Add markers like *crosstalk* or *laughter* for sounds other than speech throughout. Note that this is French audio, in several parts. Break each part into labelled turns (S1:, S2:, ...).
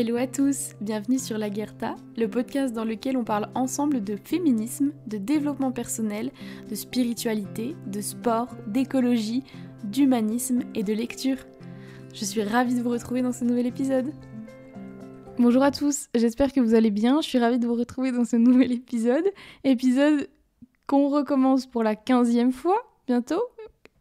S1: Hello à tous, bienvenue sur La Guerta, le podcast dans lequel on parle ensemble de féminisme, de développement personnel, de spiritualité, de sport, d'écologie, d'humanisme et de lecture. Je suis ravie de vous retrouver dans ce nouvel épisode. Bonjour à tous, j'espère que vous allez bien, je suis ravie de vous retrouver dans ce nouvel épisode. Épisode qu'on recommence pour la quinzième fois bientôt,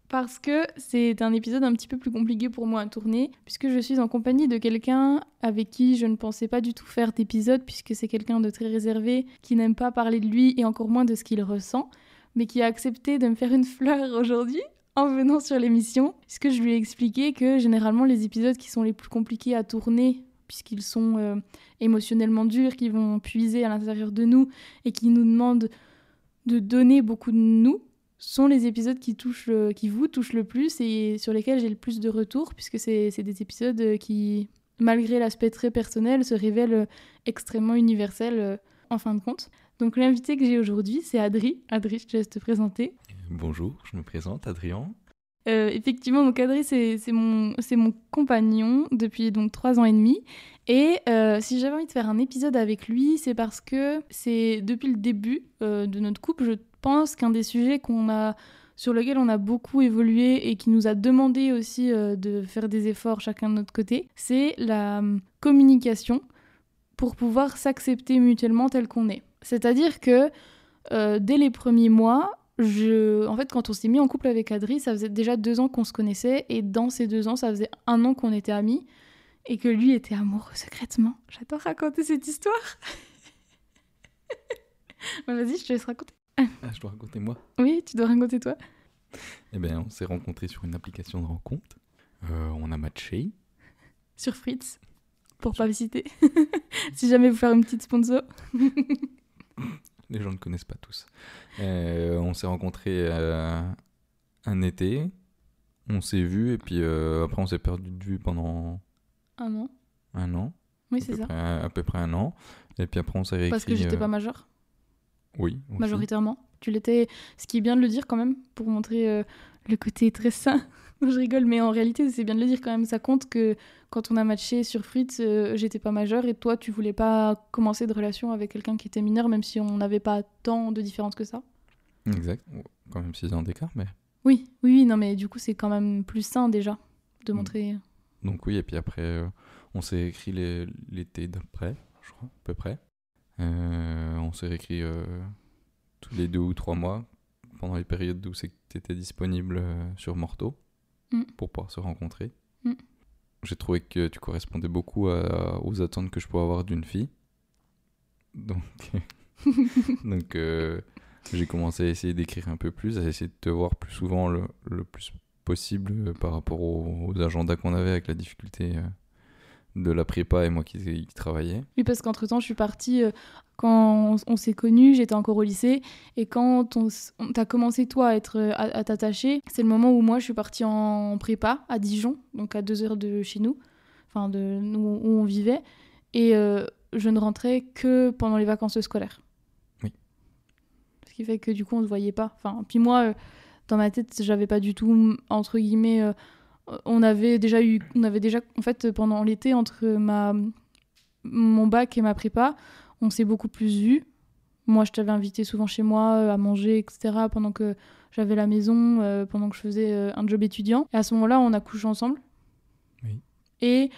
S1: parce que c'est un épisode un petit peu plus compliqué pour moi à tourner, puisque je suis en compagnie de quelqu'un avec qui je ne pensais pas du tout faire d'épisode, puisque c'est quelqu'un de très réservé, qui n'aime pas parler de lui et encore moins de ce qu'il ressent, mais qui a accepté de me faire une fleur aujourd'hui en venant sur l'émission, puisque je lui ai expliqué que généralement les épisodes qui sont les plus compliqués à tourner, puisqu'ils sont euh, émotionnellement durs, qui vont puiser à l'intérieur de nous et qui nous demandent de donner beaucoup de nous, sont les épisodes qui, touchent qui vous touchent le plus et sur lesquels j'ai le plus de retours, puisque c'est des épisodes qui, malgré l'aspect très personnel, se révèlent extrêmement universels euh, en fin de compte. Donc l'invité que j'ai aujourd'hui, c'est Adri. Adri, je te laisse te présenter.
S2: Bonjour, je me présente, Adrien.
S1: Euh, effectivement, donc Adri, c'est mon, mon compagnon depuis donc trois ans et demi. Et euh, si j'avais envie de faire un épisode avec lui, c'est parce que c'est depuis le début de notre couple, je pense qu'un des sujets qu'on a sur lequel on a beaucoup évolué et qui nous a demandé aussi euh, de faire des efforts chacun de notre côté, c'est la hum, communication pour pouvoir s'accepter mutuellement tel qu'on est. C'est-à-dire que euh, dès les premiers mois, je... en fait, quand on s'est mis en couple avec Adri, ça faisait déjà deux ans qu'on se connaissait et dans ces deux ans, ça faisait un an qu'on était amis et que lui était amoureux secrètement. J'adore raconter cette histoire. *laughs* Vas-y, je te laisse raconter.
S2: Ah, je dois raconter moi
S1: Oui, tu dois raconter toi.
S2: Eh bien, on s'est rencontrés sur une application de rencontre. Euh, on a matché.
S1: Sur Fritz, pour pas visiter. *laughs* si jamais vous faire une petite sponsor. *laughs*
S2: Les gens ne connaissent pas tous. Euh, on s'est rencontrés euh, un été. On s'est vus et puis après on s'est perdu de vue pendant...
S1: Un an.
S2: Un an.
S1: Oui, c'est ça.
S2: à peu près un an. Et puis après on s'est réécrit...
S1: Parce que j'étais pas major
S2: oui.
S1: Majoritairement. Tu l'étais. Ce qui est bien de le dire quand même, pour montrer euh, le côté très sain. *laughs* je rigole, mais en réalité, c'est bien de le dire quand même. Ça compte que quand on a matché sur Fritz, euh, j'étais pas majeure et toi, tu voulais pas commencer de relation avec quelqu'un qui était mineur, même si on n'avait pas tant de différence que ça.
S2: Exact. Quand même 6 ans d'écart, mais.
S1: Oui, oui, oui, non, mais du coup, c'est quand même plus sain déjà de mm. montrer.
S2: Donc, oui, et puis après, euh, on s'est écrit l'été d'après, je crois, à peu près. Euh, on s'est réécrit euh, tous les deux ou trois mois pendant les périodes où tu étais disponible euh, sur Morto mm. pour pouvoir se rencontrer. Mm. J'ai trouvé que tu correspondais beaucoup aux attentes que je pouvais avoir d'une fille. Donc, *laughs* Donc j'ai commencé à essayer d'écrire un peu plus, à essayer de te voir plus souvent le, le plus possible par rapport aux, aux agendas qu'on avait avec la difficulté de la prépa et moi qui, travaillais.
S1: Oui, parce qu'entre-temps, je suis partie, euh, quand on, s'est connus, j'étais encore au lycée, et quand on, t'as commencé, toi, à, être, euh, à, t'attacher, c'est le moment où moi, je suis partie en prépa à Dijon, donc à deux heures de chez nous, enfin, de nous où on vivait, et euh, je ne rentrais que pendant les vacances scolaires.
S2: Oui.
S1: Ce qui fait que du coup, on ne se voyait pas. Enfin, puis moi, dans ma tête, j'avais pas du tout, entre guillemets, on avait déjà eu, on avait déjà, en fait, pendant l'été, entre ma, mon bac et ma prépa, on s'est beaucoup plus vus. Moi, je t'avais invité souvent chez moi euh, à manger, etc., pendant que j'avais la maison, euh, pendant que je faisais euh, un job étudiant. Et à ce moment-là, on a couché ensemble.
S2: Oui.
S1: Et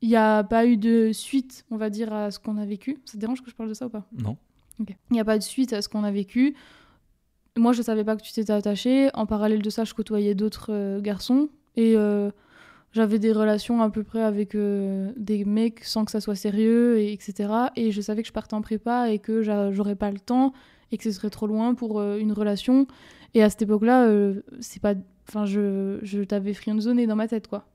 S1: il n'y a pas eu de suite, on va dire, à ce qu'on a vécu. Ça te dérange que je parle de ça ou pas?
S2: Non.
S1: Il n'y a pas de suite à ce qu'on a vécu. Moi, je ne savais pas que tu t'étais attaché. En parallèle de ça, je côtoyais d'autres garçons. Et euh, j'avais des relations à peu près avec euh, des mecs sans que ça soit sérieux, et etc. Et je savais que je partais en prépa et que j'aurais pas le temps et que ce serait trop loin pour euh, une relation. Et à cette époque-là, c'est pas. Enfin, je, je t'avais friendzoné dans ma tête, quoi.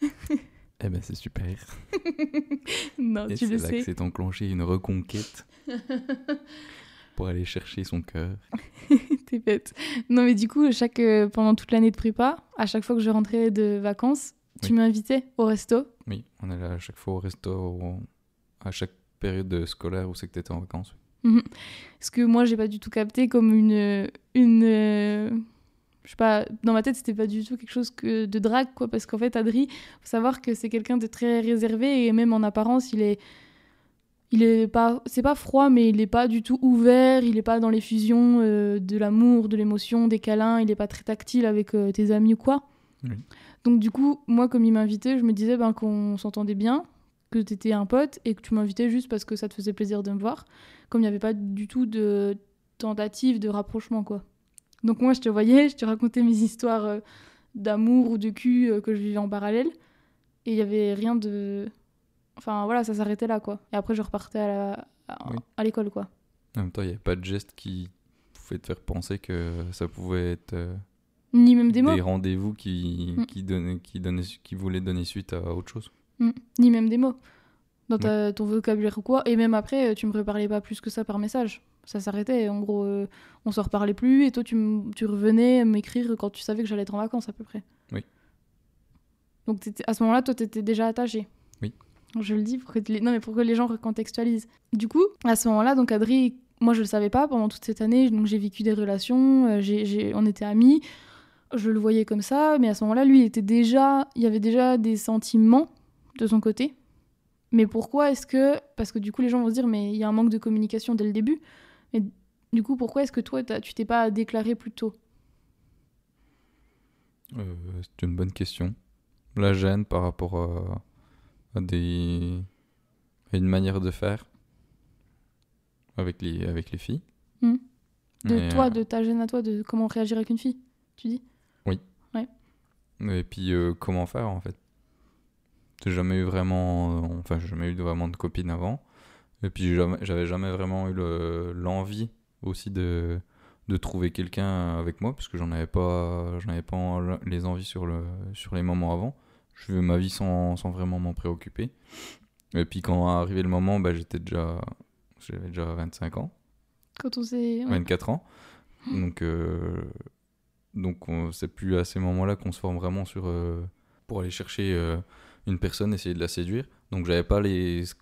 S1: *laughs*
S2: eh ben, c'est super.
S1: non, tu le sais. C'est là
S2: que s'est enclenché une reconquête. *laughs* pour aller chercher son cœur. *laughs*
S1: T'es bête. Non, mais du coup, chaque, euh, pendant toute l'année de prépa, à chaque fois que je rentrais de vacances, tu m'invitais au resto
S2: Oui, on allait à chaque fois au resto, à chaque période scolaire où c'est que tu étais en vacances.
S1: Mhm. Ce que moi, j'ai pas du tout capté comme une, une, je sais pas, dans ma tête, c'était pas du tout quelque chose que de drague, quoi, parce qu'en fait, Adri, faut savoir que c'est quelqu'un de très réservé et même en apparence, il est. Il est pas. C'est pas froid, mais il est pas du tout ouvert, il est pas dans les fusions euh, de l'amour, de l'émotion, des câlins, il est pas très tactile avec euh, tes amis ou quoi.
S2: Oui.
S1: Donc, du coup, moi, comme il m'invitait, je me disais ben, qu'on s'entendait bien, que t'étais un pote et que tu m'invitais juste parce que ça te faisait plaisir de me voir, comme il n'y avait pas du tout de tentative de rapprochement, quoi. Donc moi, je te voyais, je te racontais mes histoires euh, d'amour ou de cul que je vivais en parallèle. Et il y avait rien de... Enfin voilà, ça s'arrêtait là, quoi. Et après, je repartais à la-
S2: Oui.
S1: l'école, quoi.
S2: En même temps, il n'y avait pas de geste qui pouvait te faire penser que ça pouvait être euh,
S1: Ni même des mots.
S2: des rendez-vous qui,
S1: Mm.
S2: qui, donnaient, qui, donnaient, qui voulaient donner suite à autre chose.
S1: Mm. Ni même des mots. Dans ta- ton vocabulaire ou quoi. Et même après, euh, tu me reparlais pas plus que ça par message. Ça s'arrêtait. En gros, euh, on se reparlait plus. Et toi, tu, tu revenais m'écrire quand tu savais que j'allais être en vacances, à peu près.
S2: Oui.
S1: Donc à ce moment-là, toi, t'étais déjà attaché. Je le dis pour que, les... non, mais les gens recontextualisent. Du coup, à ce moment-là, donc Adri, moi, je le savais pas pendant toute cette année. Donc j'ai vécu des relations. euh, on était amis. Je le voyais comme ça. Mais à ce moment-là, lui, il était déjà... il y avait déjà des sentiments de son côté. Mais pourquoi est-ce que... Parce que du coup, les gens vont se dire, mais il y a un manque de communication dès le début. Mais du coup, pourquoi est-ce que toi, tu t'es pas déclaré plus tôt?
S2: Euh, c'est une bonne question. La gêne par rapport à, à des, à une manière de faire avec les, avec les filles.
S1: Hmm. De
S2: Et,
S1: toi,
S2: euh,
S1: de ta gêne à toi, de comment réagir avec une fille, tu dis?
S2: Et puis euh, comment faire en fait? J'ai jamais eu vraiment, euh, enfin j'ai jamais eu vraiment de copine avant. Et puis j'avais jamais vraiment eu le- l'envie aussi de, de trouver quelqu'un avec moi parce que j'en avais pas, j'en avais pas les envies sur le, sur les moments avant. Je vivais ma vie sans, sans vraiment m'en préoccuper. Et puis quand est arrivé le moment, bah, j'étais déjà, j'avais déjà 25 ans.
S1: Quand on s'est... ouais.
S2: 24 ans. Donc, euh, donc on- c'est plus à ces moments-là qu'on se forme vraiment sur, euh, pour aller chercher euh, une personne, essayer de la séduire. Donc j'avais pas les, ce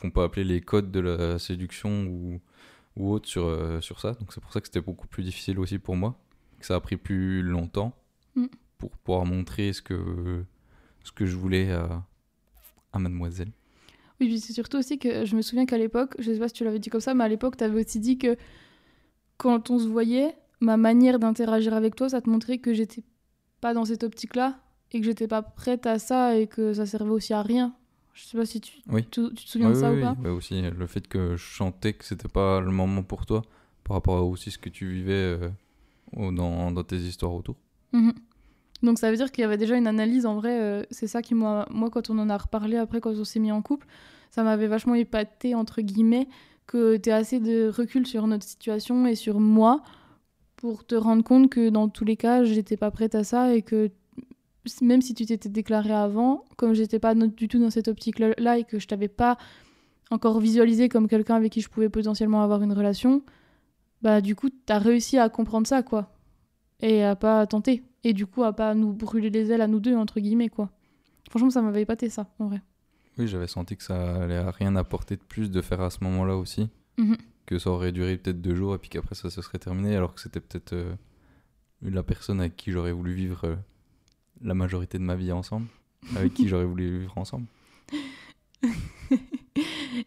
S2: qu'on peut appeler les codes de la séduction ou, ou autre sur, sur ça. Donc c'est pour ça que c'était beaucoup plus difficile aussi pour moi. Que ça a pris plus longtemps
S1: Mm.
S2: pour pouvoir montrer ce que, ce que je voulais à, à mademoiselle.
S1: Oui, puis c'est surtout aussi que je me souviens qu'à l'époque, je sais pas si tu l'avais dit comme ça, mais à l'époque, tu avais aussi dit que quand on se voyait, ma manière d'interagir avec toi, ça te montrait que j'étais pas dans cette optique-là et que j'étais pas prête à ça et que ça servait aussi à rien. Je sais pas si tu,
S2: Oui.
S1: tu, tu te souviens de ça
S2: oui,
S1: ou pas?
S2: oui. Ouais, aussi le fait que je chantais que c'était pas le moment pour toi par rapport à aussi ce que tu vivais euh, dans, dans tes histoires autour.
S1: Mhm. Donc ça veut dire qu'il y avait déjà une analyse en vrai. euh, c'est ça qui m'a, moi quand on en a reparlé après quand on s'est mis en couple, ça m'avait vachement épaté entre guillemets que tu assez de recul sur notre situation et sur moi pour te rendre compte que dans tous les cas j'étais pas prête à ça et que même si tu t'étais déclaré avant, comme j'étais pas du tout dans cette optique là et que je t'avais pas encore visualisé comme quelqu'un avec qui je pouvais potentiellement avoir une relation, bah du coup t'as réussi à comprendre ça quoi et à pas tenter et du coup à pas nous brûler les ailes à nous deux entre guillemets quoi franchement ça m'avait épaté ça en vrai
S2: Oui, j'avais senti que ça allait à rien apporter de plus de faire à ce moment-là aussi.
S1: Mhm.
S2: Que ça aurait duré peut-être deux jours et puis qu'après ça se serait terminé alors que c'était peut-être euh, la personne avec qui j'aurais voulu vivre euh, la majorité de ma vie ensemble. Avec qui j'aurais voulu vivre ensemble. *laughs*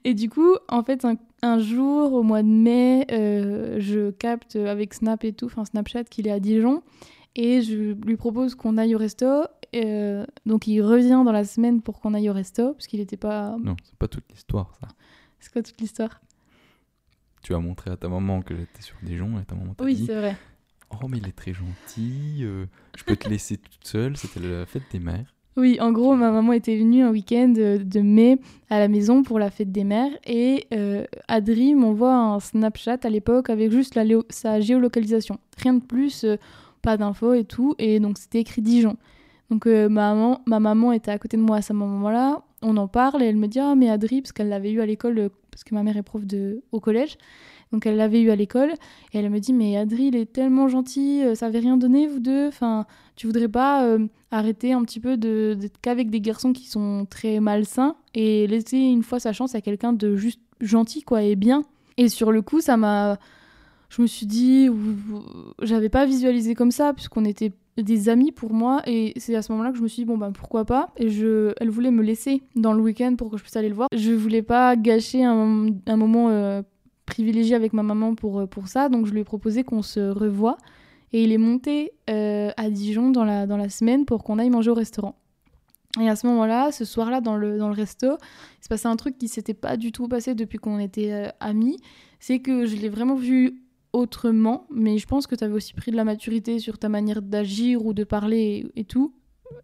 S1: et du coup en fait un, un jour au mois de mai euh, je capte avec Snap et tout enfin Snapchat qu'il est à Dijon et je lui propose qu'on aille au resto Euh, donc il revient dans la semaine pour qu'on aille au resto parce qu'il était pas
S2: Non, c'est pas toute l'histoire ça. *laughs*
S1: c'est quoi toute l'histoire
S2: Tu as montré à ta maman que j'étais sur Dijon et ta maman t'a
S1: oui
S2: dit
S1: c'est vrai
S2: Oh, mais il est très gentil. euh, je peux te laisser toute seule. C'était la fête des mères.
S1: Oui, en gros, ma maman était venue un week-end de, de mai à la maison pour la fête des mères et euh, Adri m'envoie un Snapchat à l'époque avec juste la sa géolocalisation. Rien de plus, euh, pas d'infos et tout. Et donc c'était écrit Dijon. Donc euh, ma, maman, ma maman était à côté de moi à ce moment-là. On en parle et elle me dit Ah, mais Adri, parce qu'elle l'avait eu à l'école, euh, parce que ma mère est prof de, au collège. Donc elle l'avait eu à l'école et elle me dit Mais Adri, il est tellement gentil, euh, ça avait rien donné, vous deux. Enfin, tu voudrais pas. arrêter un petit peu d'être qu'avec des garçons qui sont très malsains et laisser une fois sa chance à quelqu'un de juste gentil quoi et bien et sur le coup ça m'a je me suis dit, j'avais pas visualisé comme ça, puisqu'on était des amis pour moi, et c'est à ce moment-là que je me suis dit, bon, ben pourquoi pas. Et je, elle voulait me laisser dans le week-end pour que je puisse aller le voir. Je voulais pas gâcher un, moment euh, privilégié avec ma maman pour, euh, pour ça, donc je lui ai proposé qu'on se revoie. Et il est monté euh, à Dijon dans la, dans la semaine pour qu'on aille manger au restaurant. Et à ce moment-là, ce soir-là, dans le, dans le resto, il se passait un truc qui s'était pas du tout passé depuis qu'on était amis. C'est que je l'ai vraiment vu autrement, mais je pense que tu avais aussi pris de la maturité sur ta manière d'agir ou de parler et, tout.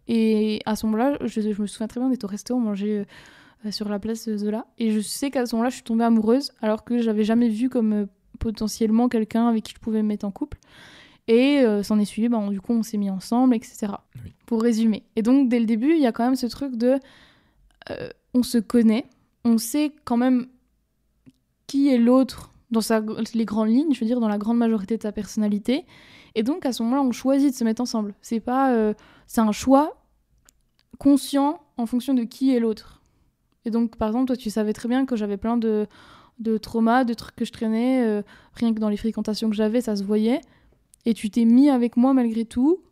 S1: Et à ce moment-là, je, me souviens très bien d'être au resto, on mangeait euh, sur la place Zola. Et je sais qu'à ce moment-là, je suis tombée amoureuse, alors que j'avais jamais vu comme euh, potentiellement quelqu'un avec qui je pouvais me mettre en couple. Et euh, s'en est suivi, bah, du coup, on s'est mis ensemble, etc. Pour résumer. Et donc, dès le début, il y a quand même ce truc de. on se connaît, on sait quand même qui est l'autre dans les grandes lignes, je veux dire, dans la grande majorité de sa personnalité. Et donc, à ce moment-là, on choisit de se mettre ensemble. C'est pas, euh, c'est un choix conscient en fonction de qui est l'autre. Et donc, par exemple, toi, tu savais très bien que j'avais plein de, de traumas, de trucs que je traînais, euh, rien que dans les fréquentations que j'avais, ça se voyait. Et tu t'es mis avec moi malgré tout.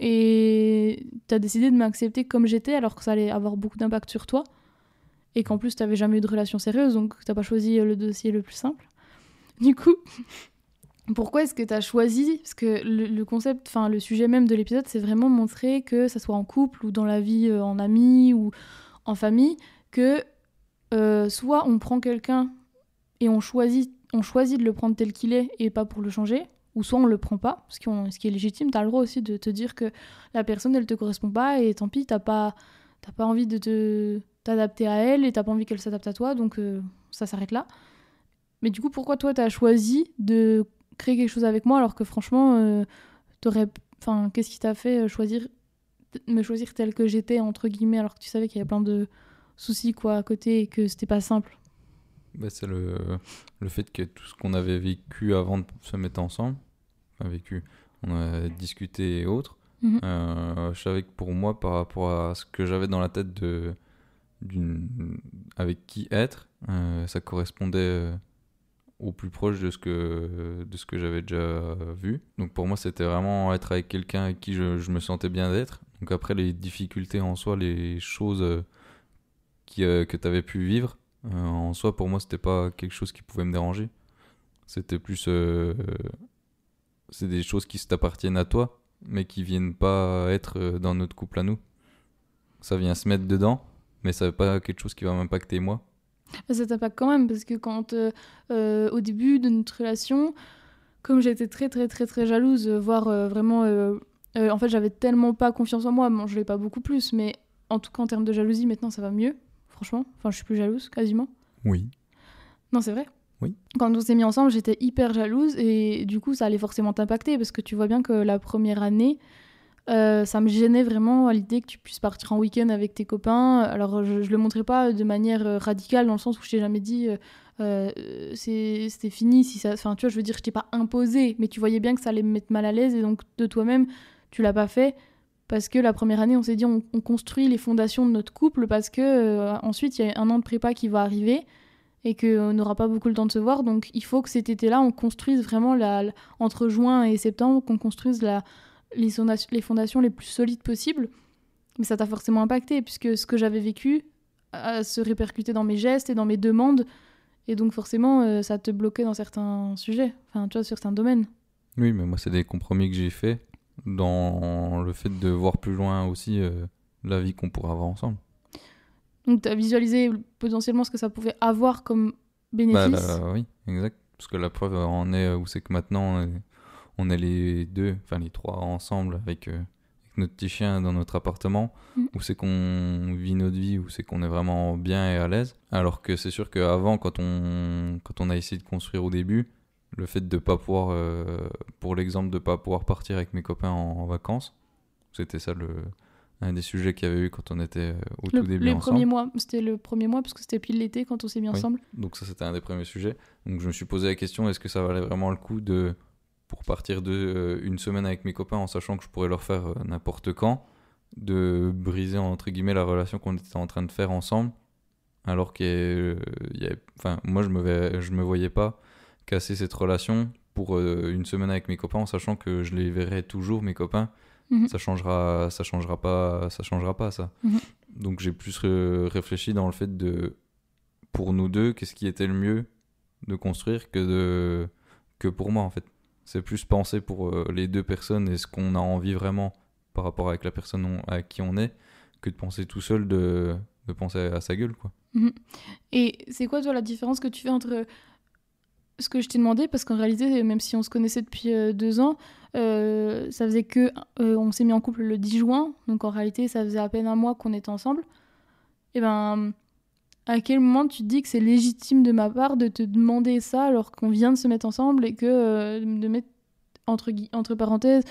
S1: Et tu as décidé de m'accepter comme j'étais, alors que ça allait avoir beaucoup d'impact sur toi. Et qu'en plus, tu n'avais jamais eu de relation sérieuse, donc tu n'as pas choisi le dossier le plus simple. Du coup, pourquoi est-ce que tu as choisi Parce que le, concept, enfin le sujet même de l'épisode, c'est vraiment montrer que ça soit en couple ou dans la vie euh, en ami ou en famille, que euh, soit on prend quelqu'un et on choisit, on choisit de le prendre tel qu'il est et pas pour le changer, ou soit on le prend pas, ce qui, est légitime, tu as le droit aussi de te dire que la personne elle te correspond pas et tant pis, t'as pas, pas envie de te t'adapter à elle et t'as pas envie qu'elle s'adapte à toi, donc euh, ça s'arrête là. Mais du coup, pourquoi toi, tu as choisi de créer quelque chose avec moi alors que franchement, euh, t'aurais. Enfin, qu'est-ce qui t'a fait euh, choisir me choisir tel que j'étais entre guillemets alors que tu savais qu'il y avait plein de soucis quoi à côté et que c'était pas simple?
S2: Bah, c'est le, le fait que tout ce qu'on avait vécu avant de se mettre ensemble, enfin vécu, on a discuté et autres, mhm. euh, je savais que pour moi, par rapport à ce que j'avais dans la tête de, d'une, avec qui être, ça correspondait au plus proche de ce que, de ce que j'avais déjà vu. Donc pour moi, c'était vraiment être avec quelqu'un avec qui je, je me sentais bien d'être. Donc après, les difficultés en soi, les choses euh, qui, euh, que tu avais pu vivre, euh, en soi, pour moi, c'était pas quelque chose qui pouvait me déranger. C'était plus. c'est des choses qui t'appartiennent à toi, mais qui viennent pas être dans notre couple à nous. Ça vient se mettre dedans, mais ça n'est pas quelque chose qui va m'impacter moi.
S1: Ça t'impacte quand même, parce que quand, euh, euh, au début de notre relation, comme j'étais très, très, très, très jalouse, euh, voire vraiment. en fait, j'avais tellement pas confiance en moi, bon, je l'ai pas beaucoup plus, mais en tout cas, en termes de jalousie, maintenant, ça va mieux, franchement. Enfin, je suis plus jalouse, quasiment.
S2: Oui.
S1: Non, c'est vrai.
S2: Oui.
S1: Quand on s'est mis ensemble, j'étais hyper jalouse, et du coup, ça allait forcément t'impacter, parce que tu vois bien que la première année, euh, ça me gênait vraiment à l'idée que tu puisses partir en week-end avec tes copains. Alors, je, je le montrais pas de manière euh, radicale, dans le sens où je t'ai jamais dit euh, c'était fini. Si ça... Enfin, tu vois, je veux dire, je t'ai pas imposé, mais tu voyais bien que ça allait me mettre mal à l'aise, et donc de toi-même, tu l'as pas fait. Parce que la première année, on s'est dit, on, construit les fondations de notre couple, parce que ensuite, il y a un an de prépa qui va arriver et qu'on n'aura pas beaucoup le temps de se voir. Donc, il faut que cet été-là, on construise vraiment, la, entre juin et septembre, qu'on construise la, les, les fondations les plus solides possibles. Mais ça t'a forcément impacté, puisque ce que j'avais vécu a se répercuté dans mes gestes et dans mes demandes. Et donc forcément, euh, ça te bloquait dans certains sujets, enfin, tu vois, sur certains domaines.
S2: Oui, mais moi, c'est des compromis que j'ai faits dans le fait de voir plus loin aussi euh, la vie qu'on pourrait avoir ensemble.
S1: Donc, tu as visualisé potentiellement ce que ça pouvait avoir comme bénéfice
S2: bah, Oui, exact. Parce que la preuve en est où c'est que maintenant, on est les deux, enfin les trois ensemble avec, euh, notre petit chien dans notre appartement, mm. où c'est qu'on vit notre vie, où c'est qu'on est vraiment bien et à l'aise. Alors que c'est sûr qu'avant, quand on, quand on a essayé de construire au début, le fait de pas pouvoir, euh, pour l'exemple, de pas pouvoir partir avec mes copains en, vacances, c'était ça le, un des sujets qu'il y avait eu quand on était euh, au tout début
S1: le Premier mois, c'était le premier mois parce que c'était pile l'été quand on s'est mis ensemble.
S2: Donc ça c'était un des premiers sujets. Donc je me suis posé la question est-ce que ça valait vraiment le coup de pour partir de euh, une semaine avec mes copains en sachant que je pourrais leur faire euh, n'importe quand, de briser entre guillemets la relation qu'on était en train de faire ensemble, alors que euh, enfin moi je me je me voyais pas casser cette relation pour euh, une semaine avec mes copains en sachant que je les verrai toujours mes copains
S1: Mhm.
S2: ça changera ça changera pas ça changera pas ça
S1: Mhm.
S2: donc j'ai plus ré- réfléchi dans le fait de pour nous deux qu'est-ce qui était le mieux de construire que de que pour moi en fait c'est plus penser pour euh, les deux personnes et ce qu'on a envie vraiment par rapport avec la personne on- à qui on est que de penser tout seul de de penser à sa gueule quoi
S1: Et c'est quoi, toi, la différence que tu fais entre ce que je t'ai demandé? Parce qu'en réalité, même si on se connaissait depuis euh, deux ans, euh, ça faisait que. on s'est mis en couple le 10 juin, donc en réalité, ça faisait à peine un mois qu'on était ensemble. Et ben. À quel moment tu te dis que c'est légitime de ma part de te demander ça alors qu'on vient de se mettre ensemble et que euh, de mettre entre, entre parenthèses,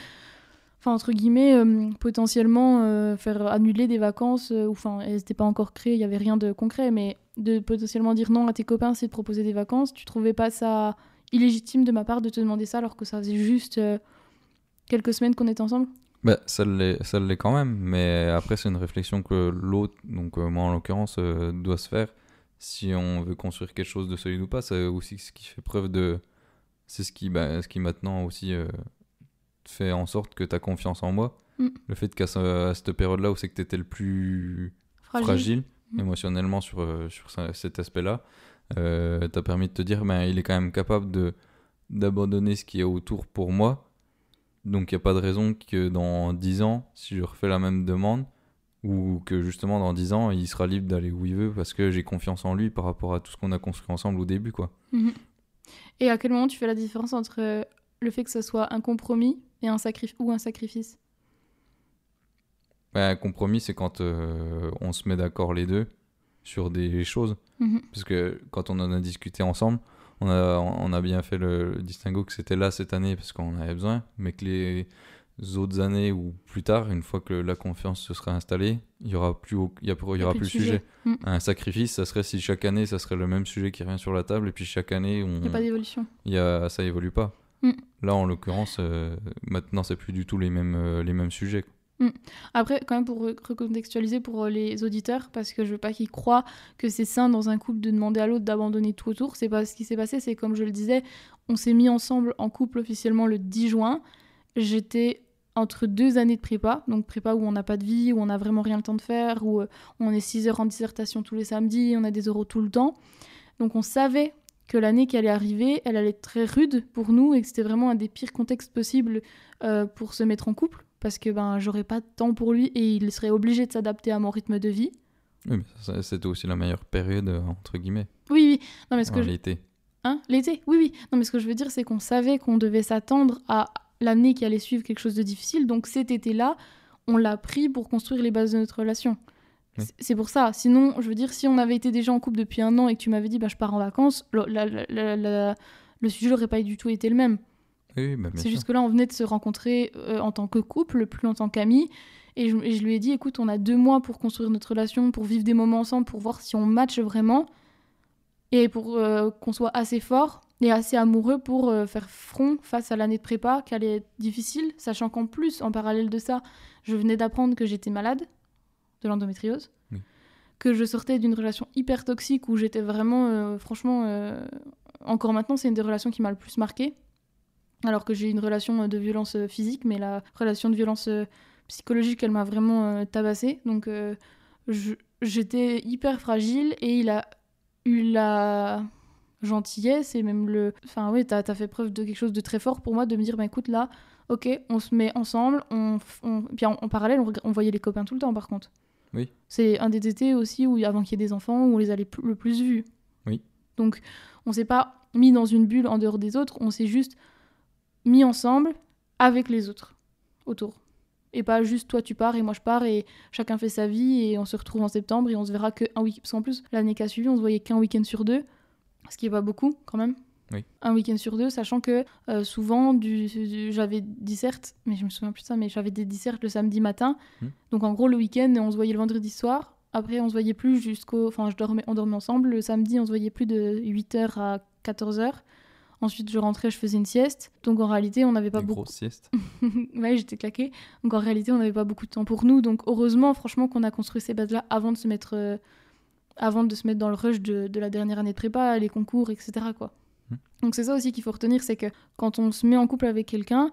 S1: enfin entre guillemets, euh, potentiellement euh, faire annuler des vacances, ou enfin, elles n'étaient pas encore créées, il n'y avait rien de concret, mais de potentiellement dire non à tes copains, c'est de proposer des vacances, tu trouvais pas ça illégitime de ma part de te demander ça alors que ça faisait juste quelques semaines qu'on était ensemble?
S2: Bah, ça l'est, quand même, mais après, c'est une réflexion que l'autre, donc euh, moi en l'occurrence, euh, doit se faire si on veut construire quelque chose de solide ou pas. C'est aussi ce qui fait preuve de. C'est ce qui, bah, ce qui maintenant aussi euh, fait en sorte que tu as confiance en moi.
S1: Mm.
S2: Le fait qu'à ce- cette période-là où c'est que tu étais le plus fragile,
S1: Mm.
S2: émotionnellement sur, sur cet aspect-là, t'as permis de te dire ben, il est quand même capable d'abandonner ce qui est autour pour moi. Donc il n'y a pas de raison que dans 10 ans, si je refais la même demande, ou que justement dans 10 ans, il sera libre d'aller où il veut parce que j'ai confiance en lui par rapport à tout ce qu'on a construit ensemble au début. quoi.
S1: Mhm. Et à quel moment tu fais la différence entre euh, le fait que ce soit un compromis et un sacrifice ou un sacrifice?
S2: Ben, un compromis, c'est quand euh, on se met d'accord les deux sur des choses.
S1: Mhm.
S2: Parce que quand on en a discuté ensemble, on a, on a bien fait le, le distinguo que c'était là cette année parce qu'on avait besoin, mais que les autres années ou plus tard, une fois que la confiance se sera installée, il y aura plus, il y a- il y aura plus,
S1: de
S2: sujet.
S1: Mm.
S2: Un sacrifice, ça serait si chaque année, ça serait le même sujet qui revient sur la table et puis chaque année, on,
S1: Il n'y a pas d'évolution.
S2: il y a, ça évolue pas.
S1: Mm.
S2: Là, en l'occurrence, euh, maintenant, c'est plus du tout les mêmes, euh, les mêmes sujets. quoi.
S1: Après, quand même, pour re- recontextualiser pour euh, les auditeurs, parce que je veux pas qu'ils croient que c'est sain dans un couple de demander à l'autre d'abandonner tout autour. C'est pas ce qui s'est passé. C'est comme je le disais, on s'est mis ensemble en couple officiellement le 10 juin. J'étais entre deux années de prépa, donc prépa où on n'a pas de vie, où on n'a vraiment rien le temps de faire, où euh, on est 6 heures en dissertation tous les samedis, on a des euros tout le temps. Donc on savait que l'année qui allait arriver, elle allait être très rude pour nous et que c'était vraiment un des pires contextes possibles euh, pour se mettre en couple parce que ben j'aurais pas de temps pour lui et il serait obligé de s'adapter à mon rythme de vie.
S2: Oui, mais c'était aussi la meilleure période, euh, entre guillemets,
S1: Oui, oui. Non, mais ce que je...
S2: réalité.
S1: Hein? L'été? Oui, oui. Non, mais ce que je veux dire, c'est qu'on savait qu'on devait s'attendre à l'année qui allait suivre quelque chose de difficile. Donc cet été-là, on l'a pris pour construire les bases de notre relation.
S2: Oui.
S1: C'est- pour ça. Sinon, je veux dire, si on avait été déjà en couple depuis un an et que tu m'avais dit, bah, je pars en vacances, le, la- la- la- la- le sujet n'aurait pas du tout été le même.
S2: Oui, bah,
S1: C'est juste que là, on venait de se rencontrer euh, en tant que couple, plus en tant qu'amis. Et je, et je lui ai dit, écoute, on a deux mois pour construire notre relation, pour vivre des moments ensemble, pour voir si on match vraiment. Et pour euh, qu'on soit assez fort et assez amoureux pour euh, faire front face à l'année de prépa, qui allait être difficile, sachant qu'en plus, en parallèle de ça, je venais d'apprendre que j'étais malade de l'endométriose.
S2: Oui.
S1: Que je sortais d'une relation hyper toxique où j'étais vraiment, franchement, encore maintenant, c'est une des relations qui m'a le plus marquée alors que j'ai une relation de violence euh, physique, mais la relation de violence euh, psychologique, elle m'a vraiment euh, tabassée. Donc euh, j'étais hyper fragile et il a eu la gentillesse et même le... Enfin oui, t'as as fait preuve de quelque chose de très fort pour moi, de me dire, bah écoute là, ok, on se met ensemble, on... f- on... Puis en, en parallèle, on, voyait les copains tout le temps par contre.
S2: Oui.
S1: C'est un des étés aussi où, avant qu'il y ait des enfants, où on les a les le plus vus.
S2: Oui.
S1: Donc on s'est pas mis dans une bulle en dehors des autres, on s'est juste mis ensemble avec les autres autour. Et pas juste toi tu pars et moi je pars et chacun fait sa vie et on se retrouve en septembre et on se verra que un week-end. Parce qu'en plus, l'année qui a suivi, on se voyait qu'un week-end sur deux, ce qui est pas beaucoup quand même.
S2: Oui.
S1: Un week-end sur deux, sachant que euh, souvent du, du- j'avais dissertes, mais je me souviens plus de ça, mais j'avais des dissertes le samedi matin.
S2: Hmm.
S1: Donc en gros le week-end on se voyait le vendredi soir. Après on se voyait plus jusqu'au... Enfin je dormais, on dormait ensemble. Le samedi on se voyait plus de 8h à 14h. Ensuite, je rentrais, je faisais une sieste. Donc en réalité, on n'avait pas beaucoup.
S2: grosse sieste. *laughs*
S1: ouais, j'étais claquée. Donc en réalité, on n'avait pas beaucoup de temps pour nous. Donc heureusement, franchement, qu'on a construit ces bases-là avant de se mettre, euh, avant de se mettre dans le rush de, de la dernière année de prépa, les concours, etc. Quoi. Donc c'est ça aussi qu'il faut retenir, c'est que quand on se met en couple avec quelqu'un,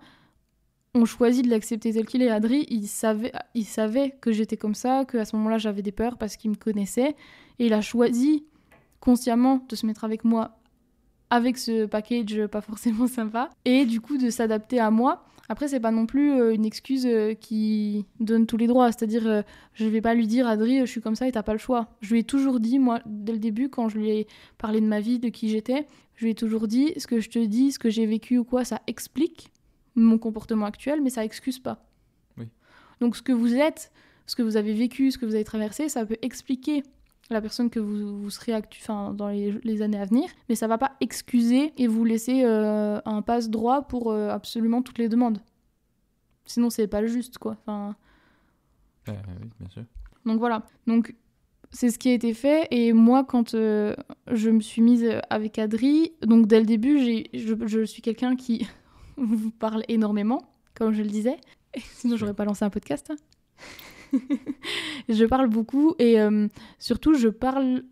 S1: on choisit de l'accepter tel qu'il est. Adri, il savait, il savait que j'étais comme ça, qu'à ce moment-là j'avais des peurs parce qu'il me connaissait, et il a choisi consciemment de se mettre avec moi avec ce package pas forcément *laughs* sympa, et du coup de s'adapter à moi. Après, c'est pas non plus euh, une excuse euh, qui donne tous les droits. C'est-à-dire, euh, je vais pas lui dire, Adri, je suis comme ça et t'as pas le choix. Je lui ai toujours dit, moi, dès le début, quand je lui ai parlé de ma vie, de qui j'étais, je lui ai toujours dit, ce que je te dis, ce que j'ai vécu ou quoi, ça explique mon comportement actuel, mais ça excuse pas.
S2: Oui.
S1: Donc, ce que vous êtes, ce que vous avez vécu, ce que vous avez traversé, ça peut expliquer la personne que vous, vous serez actu enfin, dans les, les années à venir, mais ça va pas excuser et vous laisser euh, un passe droit pour euh, absolument toutes les demandes. Sinon, c'est pas le juste, quoi. Enfin,
S2: Euh, oui, bien sûr.
S1: donc voilà. Donc c'est ce qui a été fait. Et moi, quand euh, je me suis mise avec Adri, donc dès le début, j'ai- je, je suis quelqu'un qui *laughs* vous parle énormément, comme je le disais. Sinon, j'aurais pas lancé un podcast. *laughs* je parle beaucoup et euh, surtout, je parle,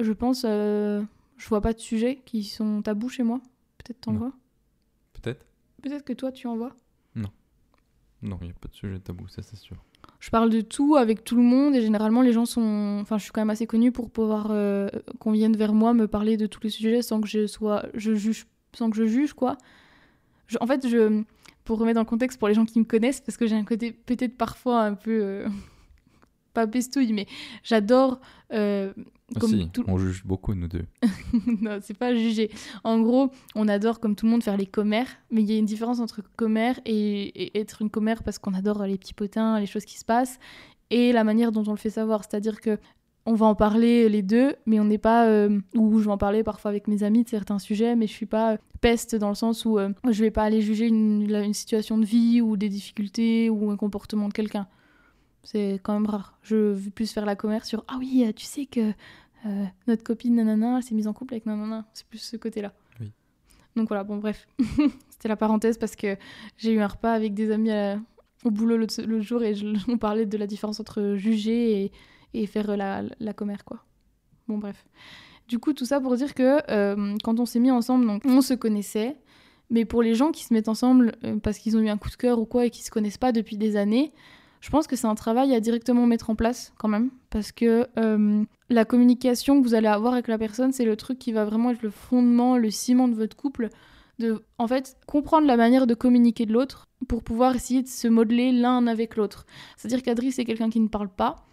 S1: je pense, euh, je vois pas de sujets qui sont tabous chez moi. Peut-être t'en
S2: Non.
S1: vois.
S2: Peut-être
S1: Peut-être que toi, tu en vois.
S2: Non, il n'y a pas de sujet tabou, ça c'est sûr.
S1: Je parle de tout avec tout le monde et généralement les gens sont. Enfin, je suis quand même assez connue pour pouvoir euh, qu'on vienne vers moi me parler de tous les sujets sans que je sois. Je juge, sans que je juge quoi. Je- en fait, je. Pour remettre dans le contexte pour les gens qui me connaissent, parce que j'ai un côté peut-être parfois un peu. euh, *laughs* pas pestouille, mais j'adore. euh, comme
S2: si,
S1: tout-
S2: on juge beaucoup nous deux. *laughs*
S1: non, c'est pas juger. En gros, on adore, comme tout le monde, faire les commères, mais il y a une différence entre commère et, et être une commère parce qu'on adore les petits potins, les choses qui se passent, et la manière dont on le fait savoir. C'est-à-dire que on va en parler les deux, mais on n'est pas. euh, ou je vais en parler parfois avec mes amis de certains sujets, mais je suis pas euh, peste dans le sens où euh, je vais pas aller juger une, situation de vie ou des difficultés ou un comportement de quelqu'un. C'est quand même rare. Je veux plus faire la commère sur Ah oui, euh, tu sais que euh, notre copine nanana, elle s'est mise en couple avec nanana. C'est plus ce côté-là.
S2: Oui.
S1: Donc voilà, bon bref. *laughs* C'était la parenthèse parce que j'ai eu un repas avec des amis à- au boulot l'autre jour et je- *laughs* on parlait de la différence entre juger et, et faire la, la commère, quoi. Bon bref. Du coup, tout ça pour dire que euh, quand on s'est mis ensemble, donc, on se connaissait. Mais pour les gens qui se mettent ensemble euh, parce qu'ils ont eu un coup de cœur ou quoi et qui se connaissent pas depuis des années, je pense que c'est un travail à directement mettre en place quand même. Parce que euh, la communication que vous allez avoir avec la personne, c'est le truc qui va vraiment être le fondement, le ciment de votre couple. De, en fait, comprendre la manière de communiquer de l'autre pour pouvoir essayer de se modeler l'un avec l'autre. C'est-à-dire qu'Adri, c'est quelqu'un qui ne parle pas,